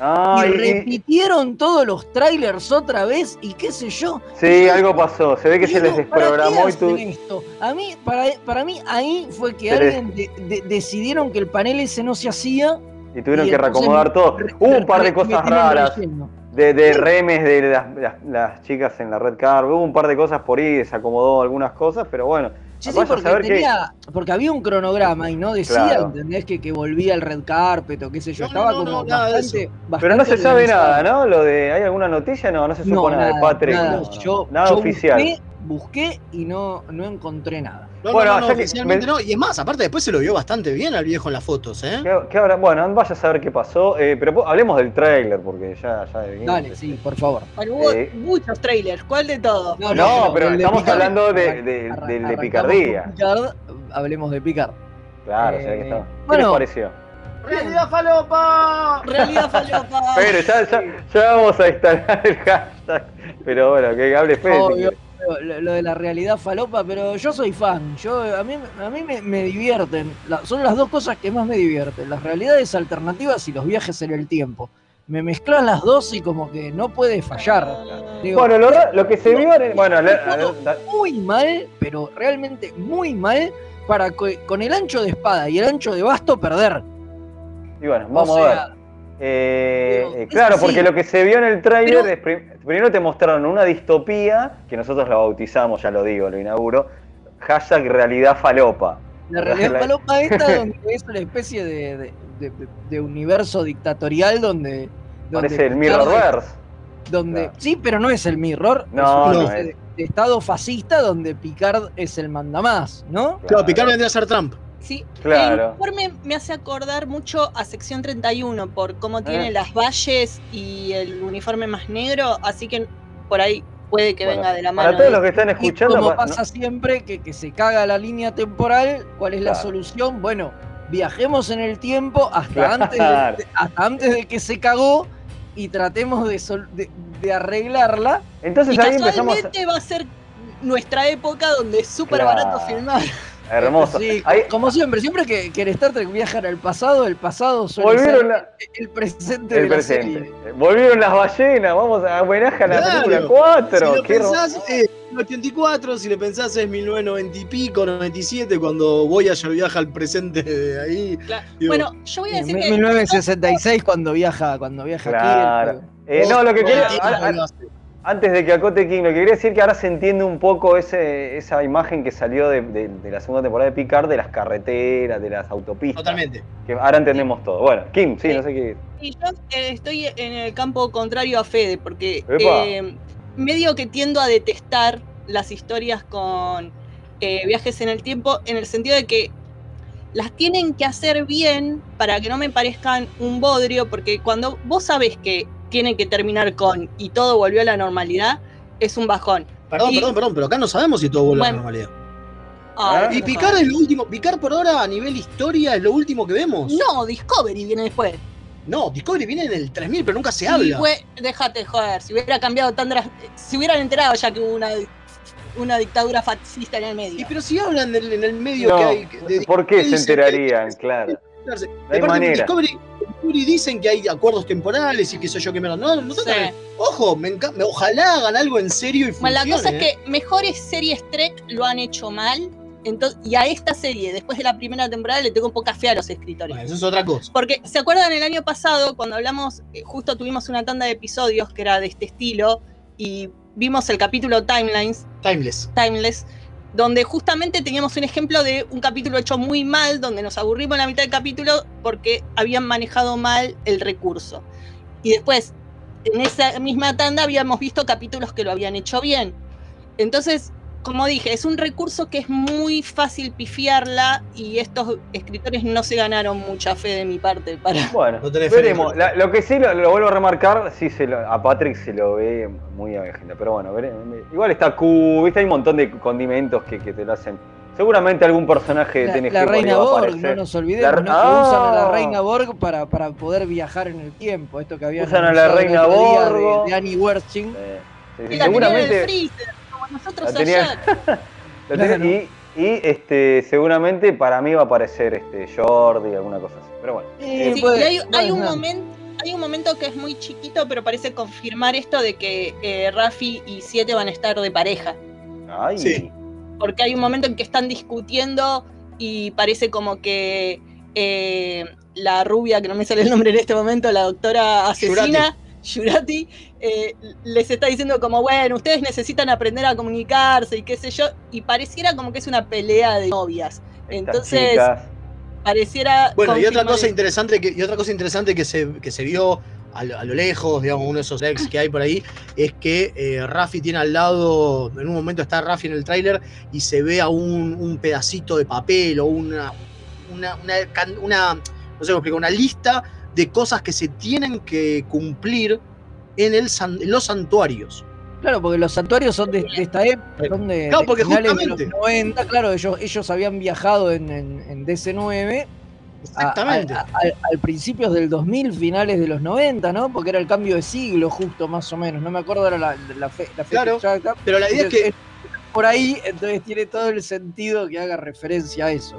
Ah, y repitieron todos los trailers otra vez y qué sé yo. sí, algo pasó. Se ve que se les digo, ¿para qué desprogramó y tú. esto? A mí, para, para mí, ahí fue que alguien de- de- decidieron que el panel ese no se hacía. Y tuvieron que reacomodar todo. Hubo un par de cosas raras. relleno. De, de remes de las, las- las chicas en la red car. Hubo un par de cosas por ahí, se acomodó algunas cosas, pero bueno. Sí, sí, porque, que- había un cronograma y no decía, Claro. ¿entendés? Que, que volvía el red carpet o qué sé yo. No, Estaba no, como no, nada de bastante, eso. Pero bastante no se sabe nada, ¿no? Lo de, ¿Hay alguna noticia? No, no se supo No, nada, de nada, Patrick. nada. no, no. Yo, nada yo oficial. Busqué, busqué y no, no encontré nada. No, Bueno, no, no, oficialmente me- no. Y es más, aparte después se lo vio bastante bien al viejo en las fotos, ¿eh? ¿Qué, qué habrá? Bueno, vaya a saber qué pasó. eh, pero hablemos del tráiler, porque ya, ya. Dale, sí, por favor. Bueno, hubo Eh. muchos trailers, ¿cuál de todos? No, pero el de estamos Picard. hablando de- de- de arrancamos Picardía. Picard, hablemos de Picard. Claro, Eh, se ve que está. ¿Qué bueno. les pareció? ¡Realidad falopa! Realidad falopa. Pero ya, ya, ya vamos a instalar el hashtag. Pero bueno, que hable Fede. Lo, lo de la realidad falopa, pero yo soy fan. Yo a mí, a mí me, me divierten. La- son las dos cosas que más me divierten: las realidades alternativas y los viajes en el tiempo. Me mezclan las dos y como que no puede fallar. Digo, Bueno, lo, lo que se vio en el- Bueno, muy mal, pero realmente muy mal para co- con el ancho de espada y el ancho de basto perder. y bueno, vamos O a ver. Eh, eh, claro, porque lo que se vio en el tráiler Pero- es prim- primero te mostraron una distopía, que nosotros la bautizamos, ya lo digo, lo inauguro, hashtag realidad falopa. La realidad falopa esta donde es una especie de, de- de- de universo dictatorial donde... donde Parece el Mirrorverse. Donde, Sí, pero no es el Mirror. No, es no especie es. de, de estado fascista donde Picard es el mandamás, ¿no? Claro, Picard vendría a ser Trump. Sí, Claro. el informe me hace acordar mucho a sección 31 por cómo tiene Eh. las valles y el uniforme más negro, así que por ahí puede que Bueno, venga de la mano. Para todos los que están Y escuchando, como pa- pasa siempre que, que se caga la línea temporal, ¿cuál es la solución? Bueno, viajemos en el tiempo hasta, Claro. antes, de, hasta antes de que se cagó y tratemos de, sol- de, de arreglarla. Entonces y ahí empezamos. casualmente va a ser nuestra época donde es súper Claro. barato filmar. Hermoso. Sí, Ahí- como siempre, siempre que, que en Star Trek viajan al pasado, el pasado suele Volvieron ser la- el presente el de la presente. serie. Volvieron las ballenas, vamos a homenaje a la Claro. película 4. Si lo qué ro- pensás, es 84, si le pensás es 1990 y pico, 97, cuando Voyager viaja al presente de ahí. Claro. Digo, Bueno, yo voy a En decir que 1966 cuando viaja, cuando viaja Claro. aquí. Eh, no, lo que todo Antes de que acote King, lo que quería decir que ahora se entiende un poco ese, esa imagen que salió de, de- de la segunda temporada de Picard de las carreteras, de las autopistas. Totalmente. Que ahora entendemos todo. Bueno, Kim, sí, no sé qué. Y yo eh, estoy en el campo contrario a Fede, porque eh, medio que tiendo a detestar las historias con eh, viajes en el tiempo, en el sentido de que las tienen que hacer bien para que no me parezcan un bodrio, porque cuando vos sabés que tienen que terminar con y todo volvió a la normalidad, es un bajón. Perdón, Y- perdón, perdón, pero acá no sabemos si todo vuelve a la Bueno. normalidad. Ah, Y Picard es lo último. Picard por ahora, a nivel historia, es lo último que vemos. No, Discovery viene después. No, Discovery viene en el 3000, pero nunca se habla. fue- déjate joder, si hubiera cambiado tan si hubieran enterado ya que hubo una, una dictadura fascista en el medio. Y pero si hablan del- en el medio No, que hay. de- ¿Por qué se que- enterarían? Claro. No hay manera. Discovery, Discovery dicen que hay acuerdos temporales y qué sé yo qué mierda. No, no Sí. Ojo, me me- ojalá hagan algo en serio y funcione. La cosa es ¿eh? que mejores series Trek lo han hecho mal. Entonces, y a esta serie, después de la primera temporada, le tengo poca fe a los escritores. Bueno, eso es otra cosa. Porque, ¿se acuerdan el año pasado cuando hablamos, eh, justo tuvimos una tanda de episodios que era de este estilo y vimos el capítulo Timelines, Timeless. Timeless, donde justamente teníamos un ejemplo de un capítulo hecho muy mal, donde nos aburrimos en la mitad del capítulo porque habían manejado mal el recurso. Y después, en esa misma tanda, habíamos visto capítulos que lo habían hecho bien. Entonces, como dije, es un recurso que es muy fácil pifiarla y estos escritores no se ganaron mucha fe de mi parte para... Bueno, No veremos. La- lo que sí lo, lo vuelvo a remarcar, sí se lo- a Patrick se lo ve muy a agenda, pero bueno, veremos. igual está Q, viste, hay un montón de condimentos que, que te lo hacen. Seguramente algún personaje de La, TNG la reina Borg, no nos olvidemos, La- ¿no? que usan a la Ah. reina Borg para, para poder viajar en el tiempo. Esto que había Usan a la reina Borg. de, de Annie Wersching. Eh, sí, sí, seguramente nosotros La tenían- ayer. lo tiene- Claro. y, y, este, seguramente para mí va a aparecer este Jordi, alguna cosa así. Pero bueno. Eh, Sí, puede- y hay, puede hay un momento, hay un momento que es muy chiquito, pero parece confirmar esto de que eh, Rafi y Siete van a estar de pareja. Ay, Sí. Porque hay un momento en que están discutiendo y parece como que eh, la rubia, que no me sale el nombre en este momento, la doctora asesina, Yurati, eh, les está diciendo como, bueno, ustedes necesitan aprender a comunicarse y qué sé yo, y pareciera como que es una pelea de novias. estas Entonces, chicas. pareciera... Bueno, y otra cosa interesante que, y otra cosa interesante que se, que se vio a, lo a lo lejos, digamos, uno de esos ex que hay por ahí, es que eh, Rafi tiene al lado, en un momento está Rafi en el tráiler y se ve a un, un pedacito de papel o una, una, una, no sé cómo explicar, una lista de cosas que se tienen que cumplir en, el san- en los santuarios. Claro, porque los santuarios son de, de esta época, son de, Claro, de porque de justamente- los 90, claro, ellos, ellos habían viajado en, en- en DC9 a- Exactamente. a- a- al- al principios del 2000, finales de los 90, ¿no? Porque era el cambio de siglo justo, más o menos, no me acuerdo ahora la, la, fe- la fecha Claro, exacta. Pero la idea es que, por ahí, entonces tiene todo el sentido que haga referencia a eso.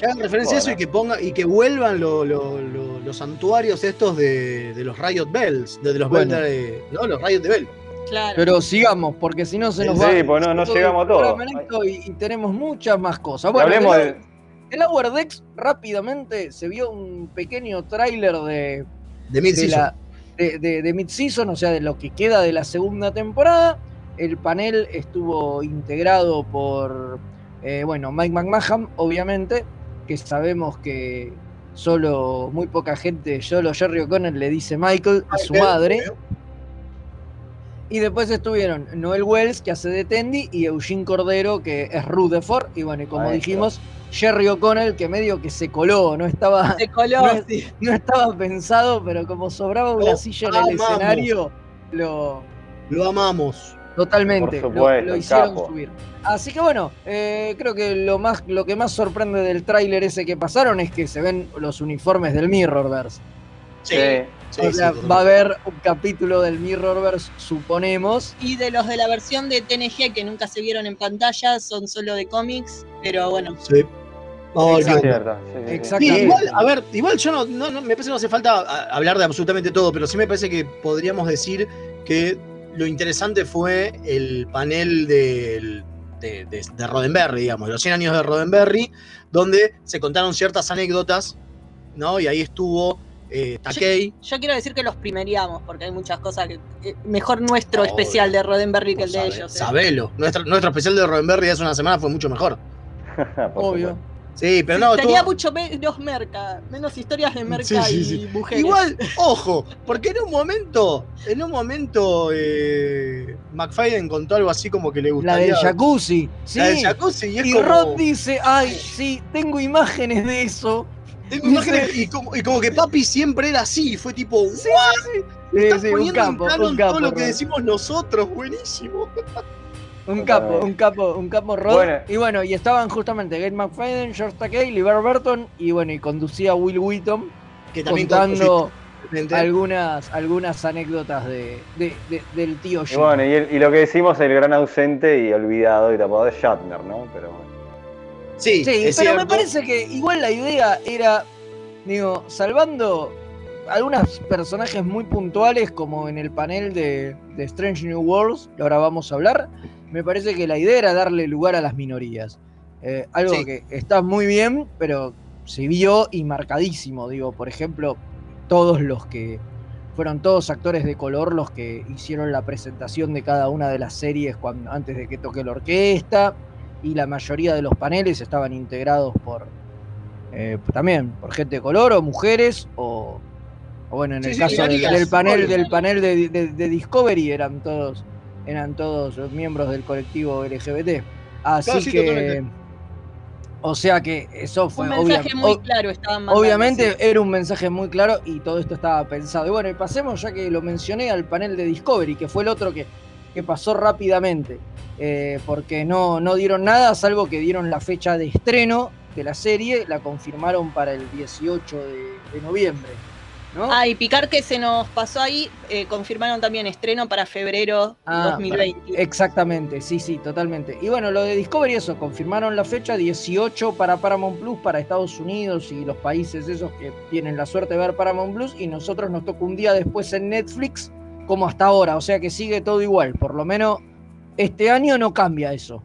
Que hagan referencia a eso y que ponga y que vuelvan lo- lo- lo- los santuarios estos de, de los Riot Bells, de, de los Bueno. Bell de- no, los Riot de Bell. Claro. Pero sigamos, porque si no se nos Sí, va. pues no- no llegamos a el todo. programa en esto Y, y tenemos muchas más cosas. Bueno, hablemos del- de. El Lower Decks rápidamente se vio un pequeño tráiler de, De Mid de, la, de, de- de mid-season, o sea, de lo que queda de la segunda temporada. El panel estuvo integrado por Eh, bueno, Mike McMahon, obviamente, que sabemos que solo muy poca gente, solo Jerry O'Connell le dice Michael a su madre. Y después estuvieron Noel Wells, que hace de Tendy, y Eugene Cordero, que es Rutherford. Y bueno, y como Maestro. dijimos, Jerry O'Connell, que medio que se coló, no estaba, Se coló, no, sí. no estaba pensado, pero como sobraba una Lo silla en el amamos. escenario, lo, Lo amamos. Totalmente, Por lo- supuesto, lo, hicieron capo. subir. Así que bueno, eh, creo que lo más lo que más sorprende del tráiler ese que pasaron es que se ven los uniformes del Mirrorverse. Sí. sí, o sea, sí, va a haber un capítulo del Mirrorverse, suponemos. Y de los de la versión de TNG que nunca se vieron en pantalla, son solo de cómics, pero bueno. Sí. Sí. Exactamente. Igual, a ver, igual yo no, no, no- me parece que no hace falta hablar de absolutamente todo, pero sí me parece que podríamos decir que lo interesante fue el panel del- de, de, de Roddenberry, digamos, de los 100 años de Roddenberry, donde se contaron ciertas anécdotas, ¿no? Y ahí estuvo eh, Takei. Yo quiero decir que los primeríamos, porque hay muchas cosas que. eh, mejor nuestro Obvio. especial de Roddenberry que el de Sabe- ellos. ¿eh? Sabelo. Nuestro, nuestro especial de Roddenberry de hace una semana fue mucho mejor. Obvio. Sí, pero Sí, no, tenía mucho menos merca, menos historias de merca Sí, sí, y mujeres. Igual, ojo, porque en un momento, en un momento, eh, McFadden contó algo así como que le La gustaría. del jacuzzi. Sí. La del jacuzzi, y es y como- Rod dice, ay, sí, tengo imágenes de eso. Tengo imágenes y como, y como que papi siempre era así, fue tipo, Sí, "What? Sí, Estás sí, un poniendo capo, en un capo. todo lo que decimos nosotros, buenísimo. Un capo, un capo, un capo Rod. Bueno. Y bueno, y estaban justamente Gate McFadden, George Takei, LeVar Burton y bueno, y conducía Will Wheaton Que también contando conduciste, algunas, algunas anécdotas de, de- de- del tío Y Jim. bueno, y, el- y lo que decimos, el gran ausente y olvidado y tapado es Shatner, ¿no? Pero bueno. Sí, Sí, es pero me parece que igual la idea era, digo, salvando algunos personajes muy puntuales, como en el panel de, de Strange New Worlds, que ahora vamos a hablar, me parece que la idea era darle lugar a las minorías. Eh, algo Sí. que está muy bien, pero se vio y marcadísimo. Digo, por ejemplo, todos los que fueron todos actores de color los que hicieron la presentación de cada una de las series cuando, antes de que toque la orquesta y la mayoría de los paneles estaban integrados por eh, también por gente de color o mujeres o, o bueno en Sí, el sí, caso del, panel del panel de, de- de Discovery eran todos eran todos miembros del colectivo LGBT así Claro, sí, que totalmente. o sea que eso fue Un mensaje obvia- muy claro estaban mandando, Obviamente sí. era un mensaje muy claro y todo esto estaba pensado. Y bueno, y pasemos ya que lo mencioné al panel de Discovery, que fue el otro que, que pasó rápidamente, eh, porque no, no dieron nada, salvo que dieron la fecha de estreno de la serie, la confirmaron para el 18 de, de noviembre. ¿No? Ah, y Picar que se nos pasó ahí, eh, confirmaron también estreno para febrero Ah, 2020. Exactamente, sí, sí, totalmente. Y bueno, lo de Discovery, eso, confirmaron la fecha 18 para Paramount Plus, para Estados Unidos y los países esos que tienen la suerte de ver Paramount Plus, y nosotros nos tocó un día después en Netflix, como hasta ahora, o sea que sigue todo igual, por lo menos este año no cambia eso.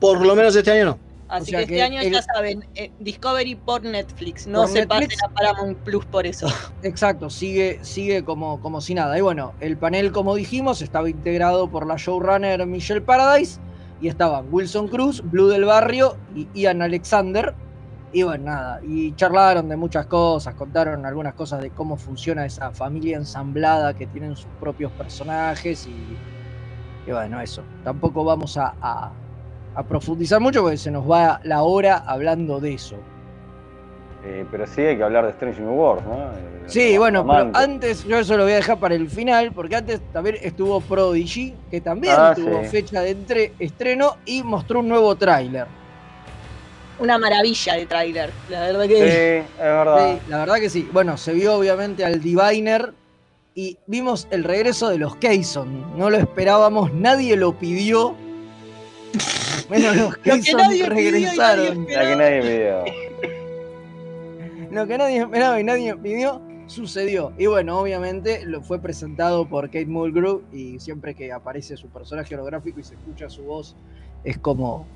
Por lo menos este año no. Así o sea que este año el- ya saben, eh, Discovery por Netflix, no Por se Netflix. pasen a Paramount Plus por eso. Exacto, sigue, sigue como, como si nada. Y bueno, el panel, como dijimos, estaba integrado por la showrunner Michelle Paradise y estaban Wilson Cruz, Blue del Barrio y Ian Alexander. Y bueno, nada, y charlaron de muchas cosas, contaron algunas cosas de cómo funciona esa familia ensamblada que tienen sus propios personajes y, y bueno, eso. Tampoco vamos a, a- a profundizar mucho porque se nos va la hora hablando de eso. Eh, pero sí hay que hablar de Strange New Worlds, ¿no? Eh, Sí, bueno, pero antes, yo eso lo voy a dejar para el final, porque antes también estuvo Prodigy, que también Ah, tuvo sí. fecha de entre- estreno y mostró un nuevo tráiler. Una maravilla de tráiler, la verdad Sí, que... es verdad. Sí, la verdad que sí. Bueno, se vio obviamente al Diviner y vimos el regreso de los Keyson. No lo esperábamos, nadie lo pidió. Menos los que Keyson nadie pidió y nadie regresaron. La que nadie pidió. Lo que nadie esperaba y nadie pidió, sucedió. Y bueno, obviamente lo fue presentado por Kate Mulgrew y siempre que aparece su personaje holográfico y se escucha su voz, es como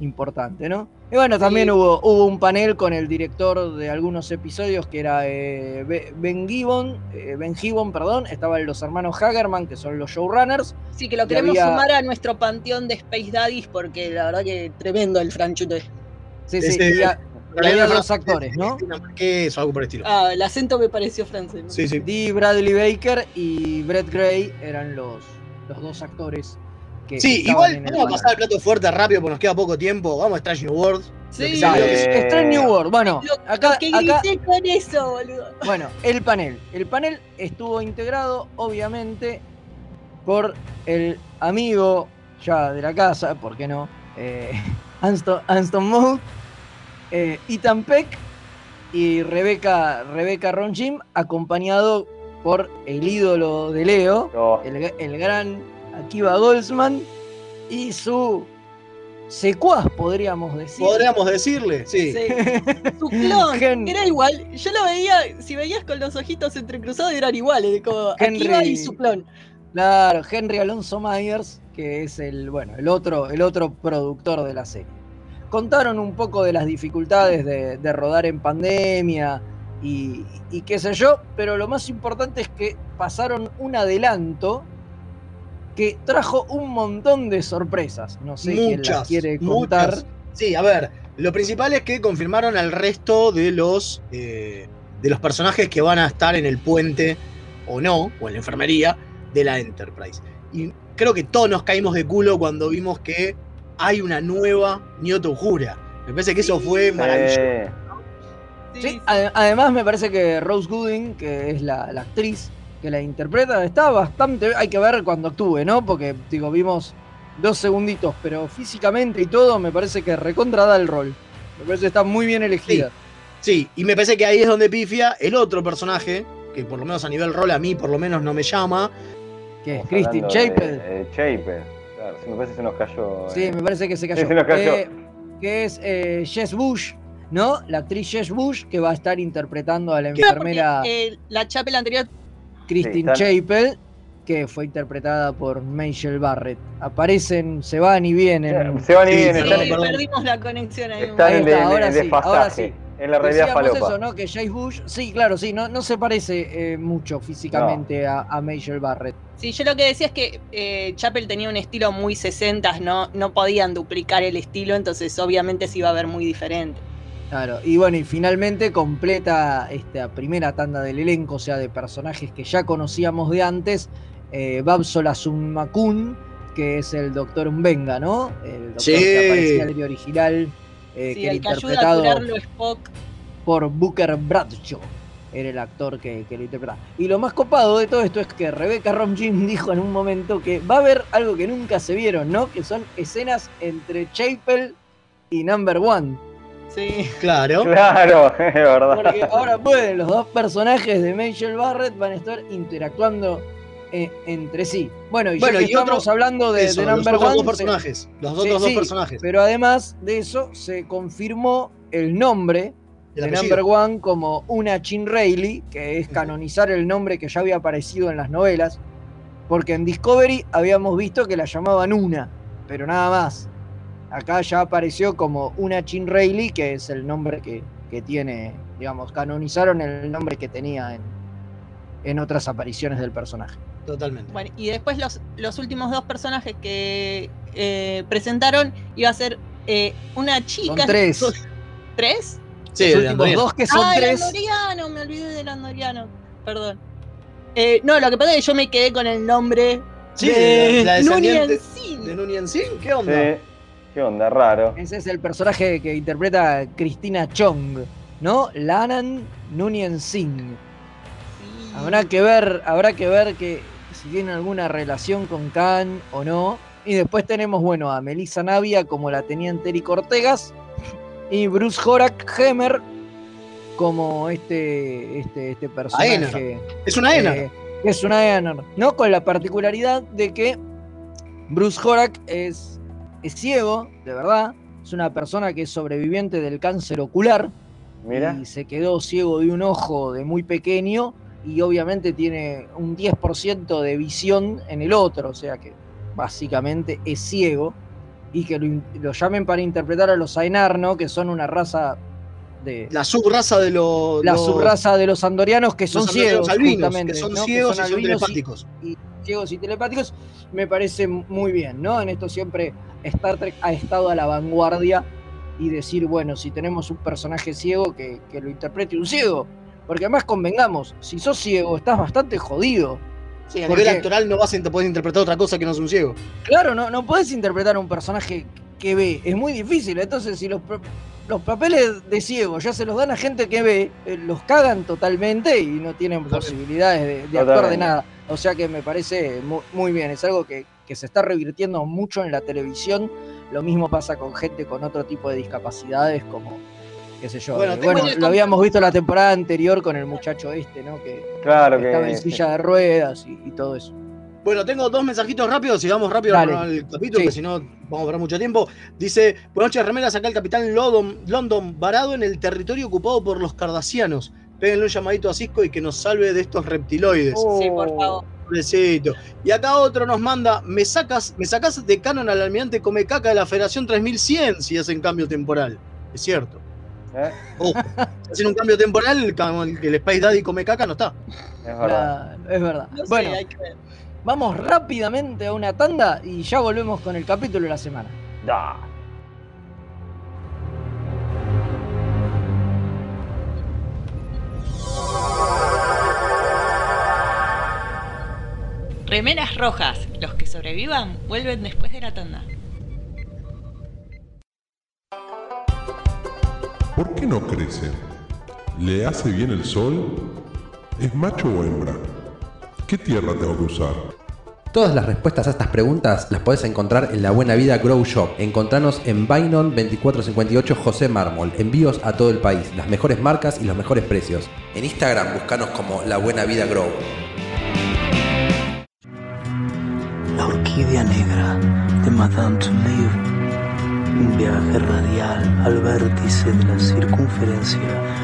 importante, ¿no? Y bueno, también hubo, hubo un panel con el director de algunos episodios que era eh, Be- Ben Gibbon, eh, Ben Gibbon, perdón, estaban los hermanos Hagerman, que son los showrunners. Sí, que lo queremos había- sumar a nuestro panteón de Space Daddies porque la verdad que tremendo el franchute. Sí, sí, Ese- y, a- y había otros actores, ¿no? ¿Qué es? O algo por el estilo. Ah, el acento me pareció francés. ¿no? Sí, sí. Dee Bradley Baker y Brett Gray eran los, los dos actores que Sí, igual vamos a pasar el plato fuerte rápido porque nos queda poco tiempo. Vamos a Strange New World. Sí. Lo. Strange New World. Bueno, acá, ¿Qué acá, grité con eso, boludo? bueno, el panel. El panel estuvo integrado, obviamente, por el amigo ya de la casa, ¿por qué no? Eh, Anston, Anston Mount, eh, Ethan Peck y Rebecca, Rebecca Ronjim, acompañado por el ídolo de Leo, Oh, el, el gran Akiva Goldsman y su secuaz, podríamos decir. Podríamos decirle, sí. Sí. Su clon, Gen- era igual. Yo lo veía, si veías con los ojitos entrecruzados, eran iguales, como Henry- Akiva y su clon. Claro, Henry Alonso Myers, que es el, bueno, el otro, el otro productor de la serie. Contaron un poco de las dificultades de, de rodar en pandemia y, y qué sé yo, pero lo más importante es que pasaron un adelanto que trajo un montón de sorpresas. No sé quién las Muchas, quiere contar. muchas. Sí, a ver, lo principal es que confirmaron al resto de los eh, de los personajes que van a estar en el puente o no, o en la enfermería de la Enterprise. Y creo que todos nos caímos de culo cuando vimos que hay una nueva Nyoto Jura. Me parece que eso fue maravilloso. Sí, ade- además me parece que Rose Gooding, que es la, la actriz que la interpreta, está bastante. Hay que ver cuando actúe, ¿no? Porque, digo, vimos dos segunditos, pero físicamente y todo me parece que recontra da el rol. Me parece que está muy bien elegida. Sí, y me parece que ahí es donde pifia el otro personaje, que por lo menos a nivel rol a mí por lo menos no me llama. Que es Christine de- Chapel. eh, Chapel. Claro, sí, me parece que se nos cayó. Sí, eh. me parece que se cayó. Sí, se nos cayó. Eh, que es eh, Jess Bush, ¿no? La actriz Jess Bush, que va a estar interpretando a la enfermera porque, eh, la chapel anterior Christine Sí, Chapel, que fue interpretada por Michelle Barrett. Aparecen, se van y vienen. Se van y Sí, vienen, sí, perdimos la conexión ahí. Están Ahí está, en- ahora en sí, desfasaje. ahora sí. En la realidad Decíamos falopa. eso, ¿no? Que Jace Bush, sí, claro, sí, no, no se parece eh, mucho físicamente a, a Michelle Barrett. Sí, yo lo que decía es que eh, Chapel tenía un estilo muy 60, no, no podían duplicar el estilo, entonces obviamente se iba a ver muy diferente. Claro, y bueno, y finalmente completa esta primera tanda del elenco, o sea, de personajes que ya conocíamos de antes, eh, Babsola que es el Doctor Umbenga, ¿no? El doctor Sí. que aparecía en el original, eh, Sí, que era el que ayuda a interpretado curarlo Spock. por Booker Bradshaw. Era el actor que, que lo interpretaba. Y lo más copado de todo esto es que Rebecca Romijn dijo en un momento que va a haber algo que nunca se vieron, ¿no? Que son escenas entre Chapel y Number One. Sí. Claro. Claro, es verdad. Porque ahora pueden, los dos personajes de Michelle Barrett van a estar interactuando eh, entre sí. Bueno, y Bueno, ya que y otro- estamos hablando de, Eso, de los Number otros One. dos se- personajes. Los Sí, otros dos sí, personajes. Pero además de eso, se confirmó el nombre El de apellido. Number One como una Chin Rayleigh, que es canonizar el nombre que ya había aparecido en las novelas, porque en Discovery habíamos visto que la llamaban Una, pero nada más. Acá ya apareció como una Chin Rayleigh, que es el nombre que, que tiene, digamos, canonizaron el nombre que tenía en, en otras apariciones del personaje. Totalmente. Bueno, y después los, los últimos dos personajes que eh, presentaron iba a ser eh, una chica. Son tres. ¿Tres? Sí, Los de últimos dos que son ah, tres. el andoriano, me olvidé del andoriano. Perdón. Eh, no, lo que pasa es que yo me quedé con el nombre Sí, de la- la Nunien Sin. ¿De Nunien Sin? ¿Qué onda? ¿Qué onda? Raro. Ese es el personaje que interpreta Cristina Chong, ¿no? Lanan Nunien Singh. Sí. Habrá que ver, habrá que ver que si tiene alguna relación con Khan o no. Y después tenemos, bueno, a Melissa Navia como la tenían Terry Cortegas y Bruce Horak Hemer como este, este, este personaje. Es una Ena. eh, es una Ener, ¿no? Con la particularidad de que Bruce Horak es, es ciego, de verdad. Es una persona que es sobreviviente del cáncer ocular Mira. y se quedó ciego de un ojo de muy pequeño y obviamente tiene un 10% de visión en el otro, o sea que básicamente es ciego. y que lo, llamen para interpretar a los Ainar, ¿no? Que son una raza de. La subraza de los. la los- subraza de los andorianos que son ciegos, albinos, justamente, que son ¿no? ciegos y son telepáticos. y ciegos y telepáticos, me parece muy bien, ¿no? En esto siempre Star Trek ha estado a la vanguardia y decir, bueno, si tenemos un personaje ciego, que, que lo interprete un ciego. Porque además convengamos, si sos ciego, estás bastante jodido. Sí, a Porque- nivel actoral no vas a poder interpretar otra cosa que no es un ciego. Claro, no, no puedes interpretar a un personaje que ve, es muy difícil. Entonces, si los, los papeles de ciego ya se los dan a gente que ve, eh, los cagan totalmente y no tienen posibilidades de, de actuar de nada. O sea que me parece mu- muy, bien, es algo que, que se está revirtiendo mucho en la televisión. Lo mismo pasa con gente con otro tipo de discapacidades, como, qué sé yo. Bueno, eh, bueno, el- lo habíamos visto la temporada anterior con el muchacho este, ¿no? Que Claro que- estaba en silla de ruedas y, y todo eso. Bueno, tengo dos mensajitos rápidos y vamos rápido Dale. al capítulo, Sí. que si no vamos a perder mucho tiempo. Dice, buenas noches, remeras, acá el capitán London, London varado en el territorio ocupado por los cardasianos. Péguenle un llamadito a Cisco y que nos salve de estos reptiloides. Sí, por favor. Pobrecito. Y acá otro nos manda, me sacas, me sacas de canon al almirante come caca de la Federación 3100 si hacen cambio temporal. Es cierto. ¿Eh? Si hacen un cambio temporal, el, el Space Daddy come caca no está. Es verdad. Es verdad. No sé, bueno, hay que ver. Vamos rápidamente a una tanda y ya volvemos con el capítulo de la semana. Da. Remeras rojas. Los que sobrevivan vuelven después de la tanda. ¿Por qué no crece? ¿Le hace bien el sol? ¿Es macho o hembra? ¿Qué tierra tengo que usar? Todas las respuestas a estas preguntas las podés encontrar en La Buena Vida Grow Shop. Encontranos en Bainon 2458 José Mármol. Envíos a todo el país, las mejores marcas y los mejores precios. En Instagram buscanos como La Buena Vida Grow. La orquídea negra de Madame Touleau. Un viaje radial al vértice de la circunferencia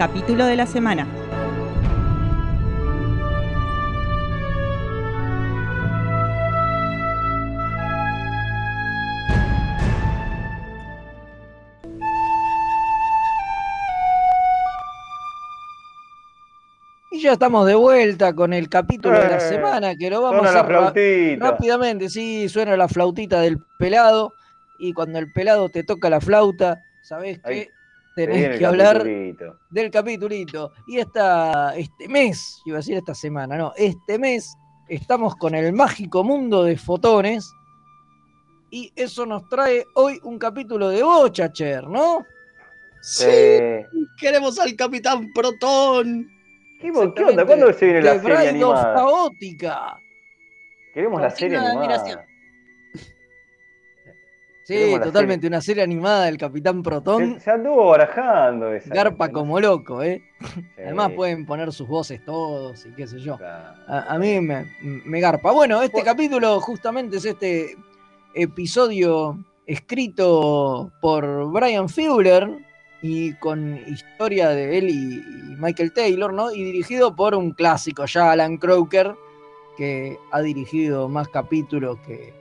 Capítulo de la semana. Y ya estamos de vuelta con el capítulo de la Eh, semana, que lo vamos suena a la hacer rápidamente. Sí, suena la flautita del pelado. Y cuando el pelado te toca la flauta, sabés Ahí, que tenés que hablar capitulito. del capitulito. Y esta, este mes, iba a decir esta semana, no, este mes estamos con el mágico mundo de fotones. Y eso nos trae hoy un capítulo de Bochacher, ¿no? Sí, queremos al Capitán Protón. ¿Qué, qué onda? ¿Cuándo se viene la serie animada? Caótica. Queremos la serie animada. Sí, totalmente, una serie animada del Capitán Protón. Se, se anduvo barajando esa. Garpa como loco, ¿eh? Sí. Además pueden poner sus voces todos y qué sé yo. A, a mí me, me garpa. Bueno, este capítulo justamente es este episodio escrito por Brian Fuller y con historia de él y, y Michael Taylor, ¿no? Y dirigido por un clásico ya, Alan Croker, que ha dirigido más capítulos que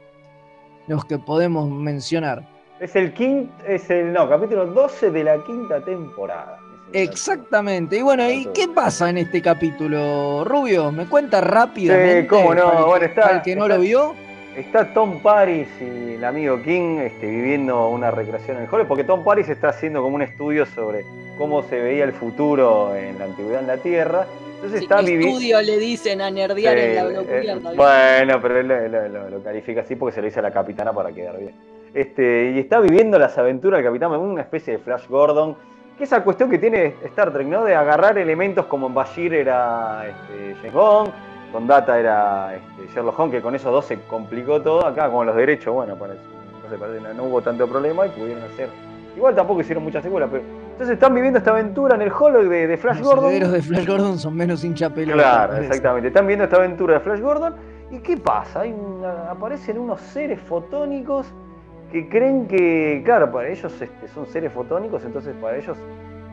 los que podemos mencionar. Es el quinto, es el, no, capítulo 12 de la quinta temporada. Exactamente. Y bueno, ¿y qué pasa en este capítulo, Rubio? ¿Me cuenta rápidamente? Sí, cómo no, para el, bueno, está- para el que no está- lo vio. Está Tom Paris y el amigo King este, viviendo una recreación en el Hollywood, porque Tom Paris está haciendo como un estudio sobre cómo se veía el futuro en la antigüedad en la Tierra. Entonces Sí, está viviendo. estudio le dicen a nerdear en la blocubierta. bueno, pero él lo, lo- lo- lo califica así porque se lo dice a la capitana para quedar bien. Este, y está viviendo las aventuras del capitán, una especie de Flash Gordon, que esa cuestión que tiene Star Trek, ¿no? De agarrar elementos como en Bashir era este, James Bond, con Data era este, Sherlock Holmes, que con esos dos se complicó todo. Acá con los derechos, bueno, parece, no, sé, parece, no, no hubo tanto problema y pudieron hacer. Igual tampoco hicieron muchas secuelas, pero. Entonces están viviendo esta aventura en el holo de, de Flash Los Gordon. herederos de Flash Gordon son menos hincha pelota. Claro, exactamente. Están viendo esta aventura de Flash Gordon. ¿Y qué pasa? Hay una- aparecen unos seres fotónicos que creen que, claro, para ellos este, son seres fotónicos, entonces para ellos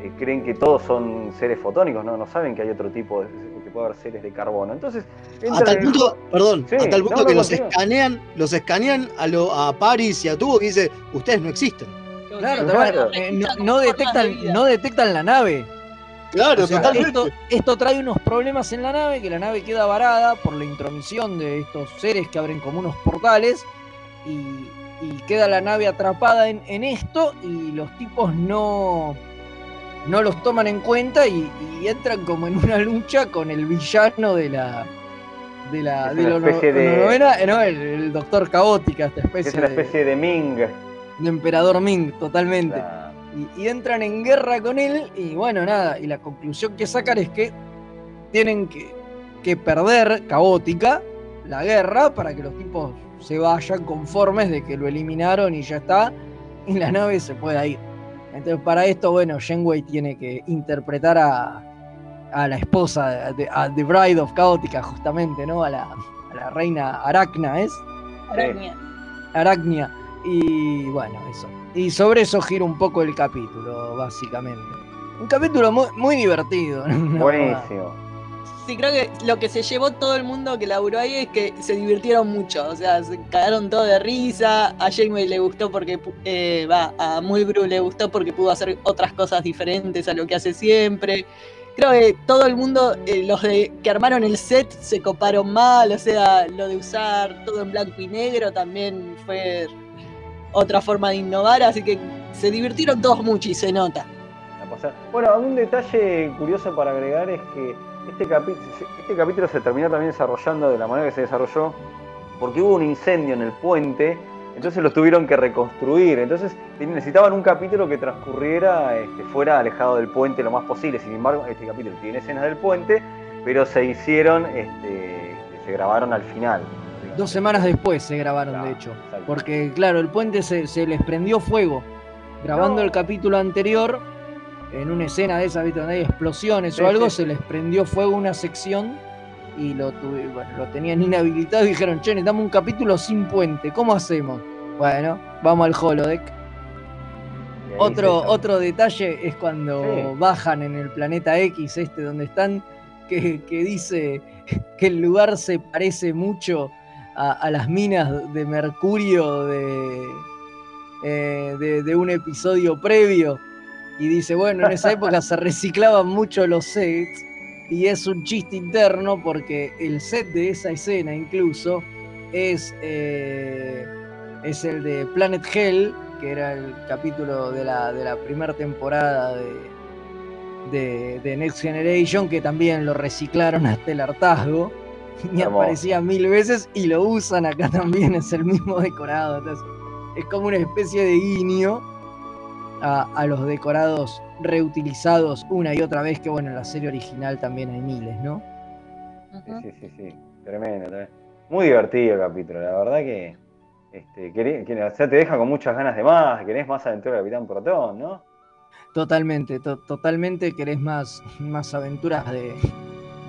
eh, creen que todos son seres fotónicos, ¿no? No saben que hay otro tipo, de, que puede haber seres de carbono. Entonces, Hasta el punto, perdón, Sí, hasta el punto no, no, que los escanean, los escanean a, lo, a Paris y a Tubo que dice, ustedes no existen. Claro, Claro. eh, no, no detectan, no detectan la nave. Claro, O sea, totalmente. Esto, esto trae unos problemas en la nave, que la nave queda varada por la intromisión de estos seres que abren como unos portales y, y queda la nave atrapada en, en esto y los tipos no, no los toman en cuenta y, y entran como en una lucha con el villano de la... De la, Es de la de- novena, eh, no, el, el doctor caótica, esta especie, es una de- especie de Ming. De emperador Ming, totalmente. Y, y entran en guerra con él y bueno, nada, y la conclusión que sacan es que tienen que, que perder caótica la guerra para que los tipos se vayan conformes de que lo eliminaron y ya está, y la nave se pueda ir. Entonces para esto, bueno, Shenwei tiene que interpretar a, a la esposa, de, a The Bride of Caótica, justamente, ¿no? A la, a la reina Aracna, ¿es? Aracnia. Aracnia. Y bueno, eso. Y sobre eso gira un poco el capítulo, básicamente. Un capítulo muy, muy divertido. ¿no? Buenísimo. Sí, creo que lo que se llevó todo el mundo que laburó ahí es que se divirtieron mucho. O sea, se cagaron todo de risa. A Janeway le gustó porque. eh, va, a Mulgrew le gustó porque pudo hacer otras cosas diferentes a lo que hace siempre. Creo que todo el mundo, eh, los de, que armaron el set, se coparon mal. O sea, lo de usar todo en blanco y negro también fue otra forma de innovar. Así que se divirtieron todos mucho y se nota. Bueno, un detalle curioso para agregar es que este, este capítulo se terminó también desarrollando de la manera que se desarrolló porque hubo un incendio en el puente, entonces lo tuvieron que reconstruir. Entonces necesitaban un capítulo que transcurriera este, fuera alejado del puente lo más posible. Sin embargo, este capítulo tiene escenas del puente, pero se hicieron, este, se grabaron al final. Dos semanas después se grabaron, de hecho. Porque, claro, el puente se, se les prendió fuego. Grabando No. el capítulo anterior, en una escena de esas, ¿viste? donde hay explosiones Sí, o algo, sí. se les prendió fuego una sección y lo, tuve- bueno, lo tenían inhabilitado y dijeron, che, necesitamos un capítulo sin puente, ¿cómo hacemos? Bueno, vamos al holodeck. Otro, otro detalle es cuando Sí. bajan en el planeta X, este donde están, que, que dice que el lugar se parece mucho a, las minas de Mercurio de, eh, de, de un episodio previo. Y dice, bueno, en esa época se reciclaban mucho los sets. Y es un chiste interno porque el set de esa escena incluso es, eh, es el de Planet Hell, que era el capítulo de la, de la primera temporada de, de, de Next Generation, que también lo reciclaron hasta el hartazgo. Y Hermoso. aparecía mil veces y lo usan acá también, es el mismo decorado. Entonces, es como una especie de guiño a, a los decorados reutilizados una y otra vez, que bueno, en la serie original también hay miles, ¿no? Sí, sí, sí, sí. Tremendo, tremendo. Muy divertido el capítulo, la verdad que, este, querí- que- o sea, te deja con muchas ganas de más, querés más aventura Capitán Protón, ¿no? Totalmente, to- totalmente querés más, más aventuras de,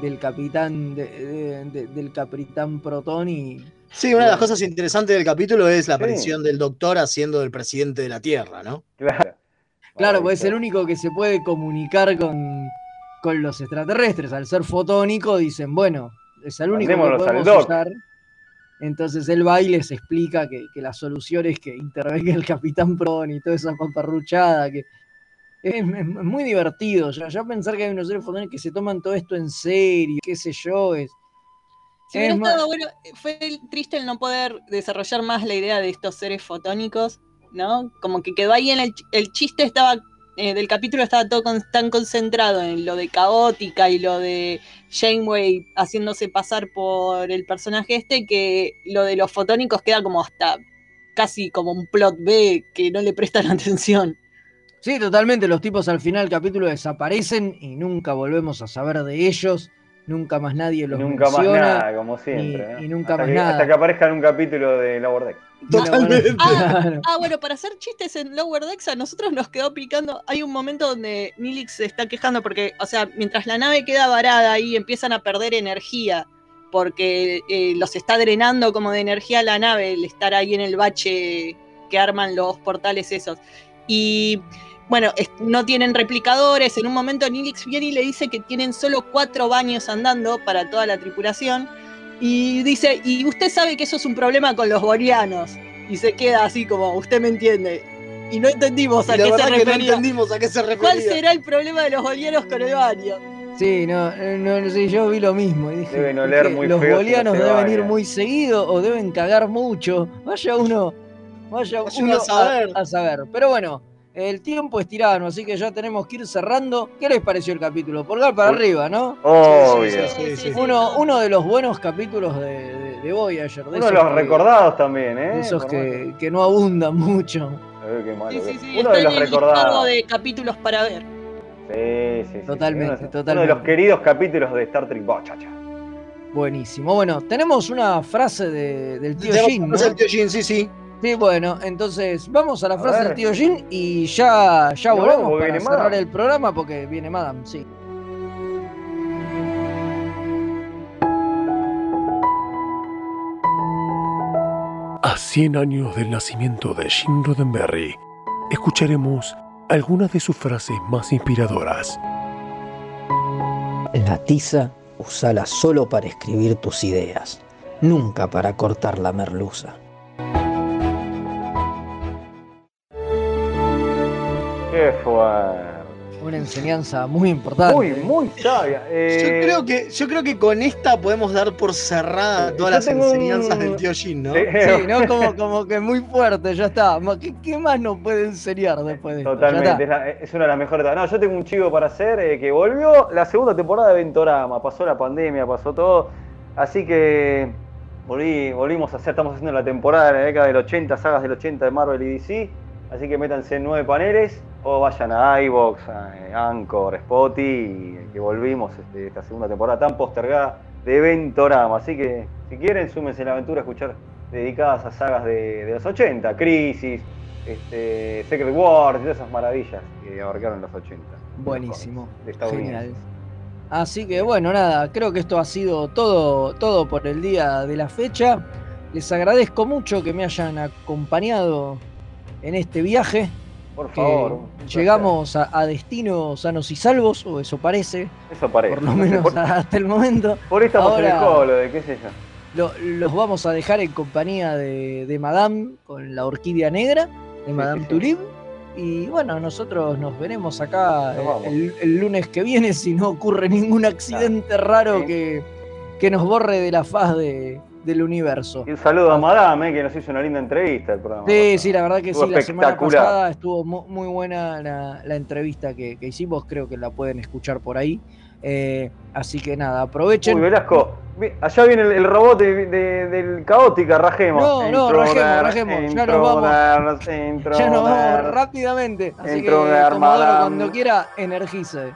del capitán, de- de- de- del capitán Protón y... Sí, una de las cosas interesantes del capítulo es la Sí. aparición del doctor haciendo del presidente de la Tierra, ¿no? Claro. Claro, pues es el único que se puede comunicar con, con los extraterrestres. Al ser fotónico, dicen, bueno, es el único que podemos usar. Entonces él va y les explica que, que la solución es que intervenga el Capitán Pron y toda esa paparruchada, que es, muy divertido. Ya, ya pensar que hay unos seres fotónicos que se toman todo esto en serio, qué sé yo, es... Si hubiera es más- estado bueno, fue triste el no poder desarrollar más la idea de estos seres fotónicos, ¿no? Como que quedó ahí en el, el chiste estaba eh, del capítulo estaba todo con- tan concentrado en lo de caótica y lo de Janeway haciéndose pasar por el personaje este que lo de los fotónicos queda como hasta casi como un plot B que no le prestan atención. Sí, totalmente. Los tipos al final del capítulo desaparecen y nunca volvemos a saber de ellos. Nunca más nadie los Nunca más menciona. nada, como siempre. y- ¿no? y nunca hasta más que, nada. Hasta que aparezca en un capítulo de Lower Deck. Ah, ah, bueno, para hacer chistes en Lower Decks a nosotros nos quedó picando. Hay un momento donde Nilix se está quejando porque, o sea, mientras la nave queda varada ahí empiezan a perder energía porque eh, los está drenando como de energía la nave el estar ahí en el bache que arman los portales esos. Y bueno, es- no tienen replicadores. En un momento Nilix viene y le dice que tienen solo cuatro baños andando para toda la tripulación. Y dice, y usted sabe que eso es un problema con los bolianos. Y se queda así como, usted me entiende. Y no entendimos a qué se verdad que no refería. entendimos a qué se refería. ¿Cuál será el problema de los bolianos con el baño? Sí, no, eh, no, no sé, yo vi lo mismo. Y dije, Deben ¿por oler muy los feo bolianos deben ir muy seguido o deben cagar mucho. Vaya uno, vaya, uno a saber. a saber. Pero bueno, el tiempo es tirano, así que ya tenemos que ir cerrando. ¿Qué les pareció el capítulo? Pulgar para arriba, ¿no? Obvio. Uno, uno de los buenos capítulos de, de, de Voyager. Uno de los que- recordados también, ¿eh? Esos que, que no abundan mucho. Eh, qué malo Sí, que- sí, sí, Uno está de los el recordados. de capítulos para ver. Sí, sí, sí. Totalmente, Uno, Uno totalmente. de los queridos capítulos de Star Trek Bochacha. Buenísimo. Bueno, tenemos una frase de- del tío Jin, ¿no? del tío Jin, sí, sí. Sí, bueno, entonces vamos a la A frase ver. del tío Jin y ya, ya volvemos para viene cerrar Madame. el programa porque viene Madame, sí. A 100 años del nacimiento de Jim Roddenberry, escucharemos algunas de sus frases más inspiradoras. La tiza usala solo para escribir tus ideas, nunca para cortar la merluza. Fuerte. Una enseñanza muy importante. Muy, muy sabia. Eh, Yo creo que, yo creo que con esta podemos dar por cerrada todas las un- enseñanzas del tío Jin, ¿no? Sí. Sí, ¿no? Como, como que muy fuerte, ya está. ¿Qué, qué más nos puede enseñar después de esto? Totalmente, es, la- es una de las mejores. No, yo tengo un chivo para hacer eh, que volvió la segunda temporada de Ventorama. Pasó la pandemia, pasó todo. Así que volví, volvimos a hacer, estamos haciendo la temporada de la década del 80, sagas del 80 de Marvel y DC. Así que métanse en nueve paneles o vayan a iVox, a Anchor, Spotify, y que volvimos este, esta segunda temporada tan postergada de Ventorama. Así que si quieren, súmense a la aventura a escuchar dedicadas a sagas de, de los 80, Crisis, este, Secret Wars y todas esas maravillas que abarcaron los 80. Buenísimo. de Estados Genial. Unidos. Así que bueno, nada, creo que esto ha sido todo, todo por el día de la fecha. Les agradezco mucho que me hayan acompañado en este viaje. Por favor. llegamos a, a destino sanos y salvos, o eso parece. Eso parece. Por lo menos Por, hasta el momento. por ahí estamos en el Ahora- colo, de qué sé yo. Lo- los vamos a dejar en compañía de, de Madame con la orquídea negra, de Madame Tulip. Y bueno, nosotros nos veremos acá Nos eh, el lunes que viene si no ocurre ningún accidente raro que, que nos borre de la faz de, del universo. Y un saludo a Madame, eh, que nos hizo una linda entrevista el programa. Sí, sí, la verdad que Estuvo sí, la semana pasada estuvo mu- muy buena la, la entrevista que, que hicimos, creo que la pueden escuchar por ahí. Eh, así que nada, aprovechen. Uy, Velasco, allá viene el, el robot de- de- del Caótica, rajemos. No, no, rajemos, rajemos, ya nos vamos. Ya nos vamos rápidamente. Así que, cuando quiera, energice.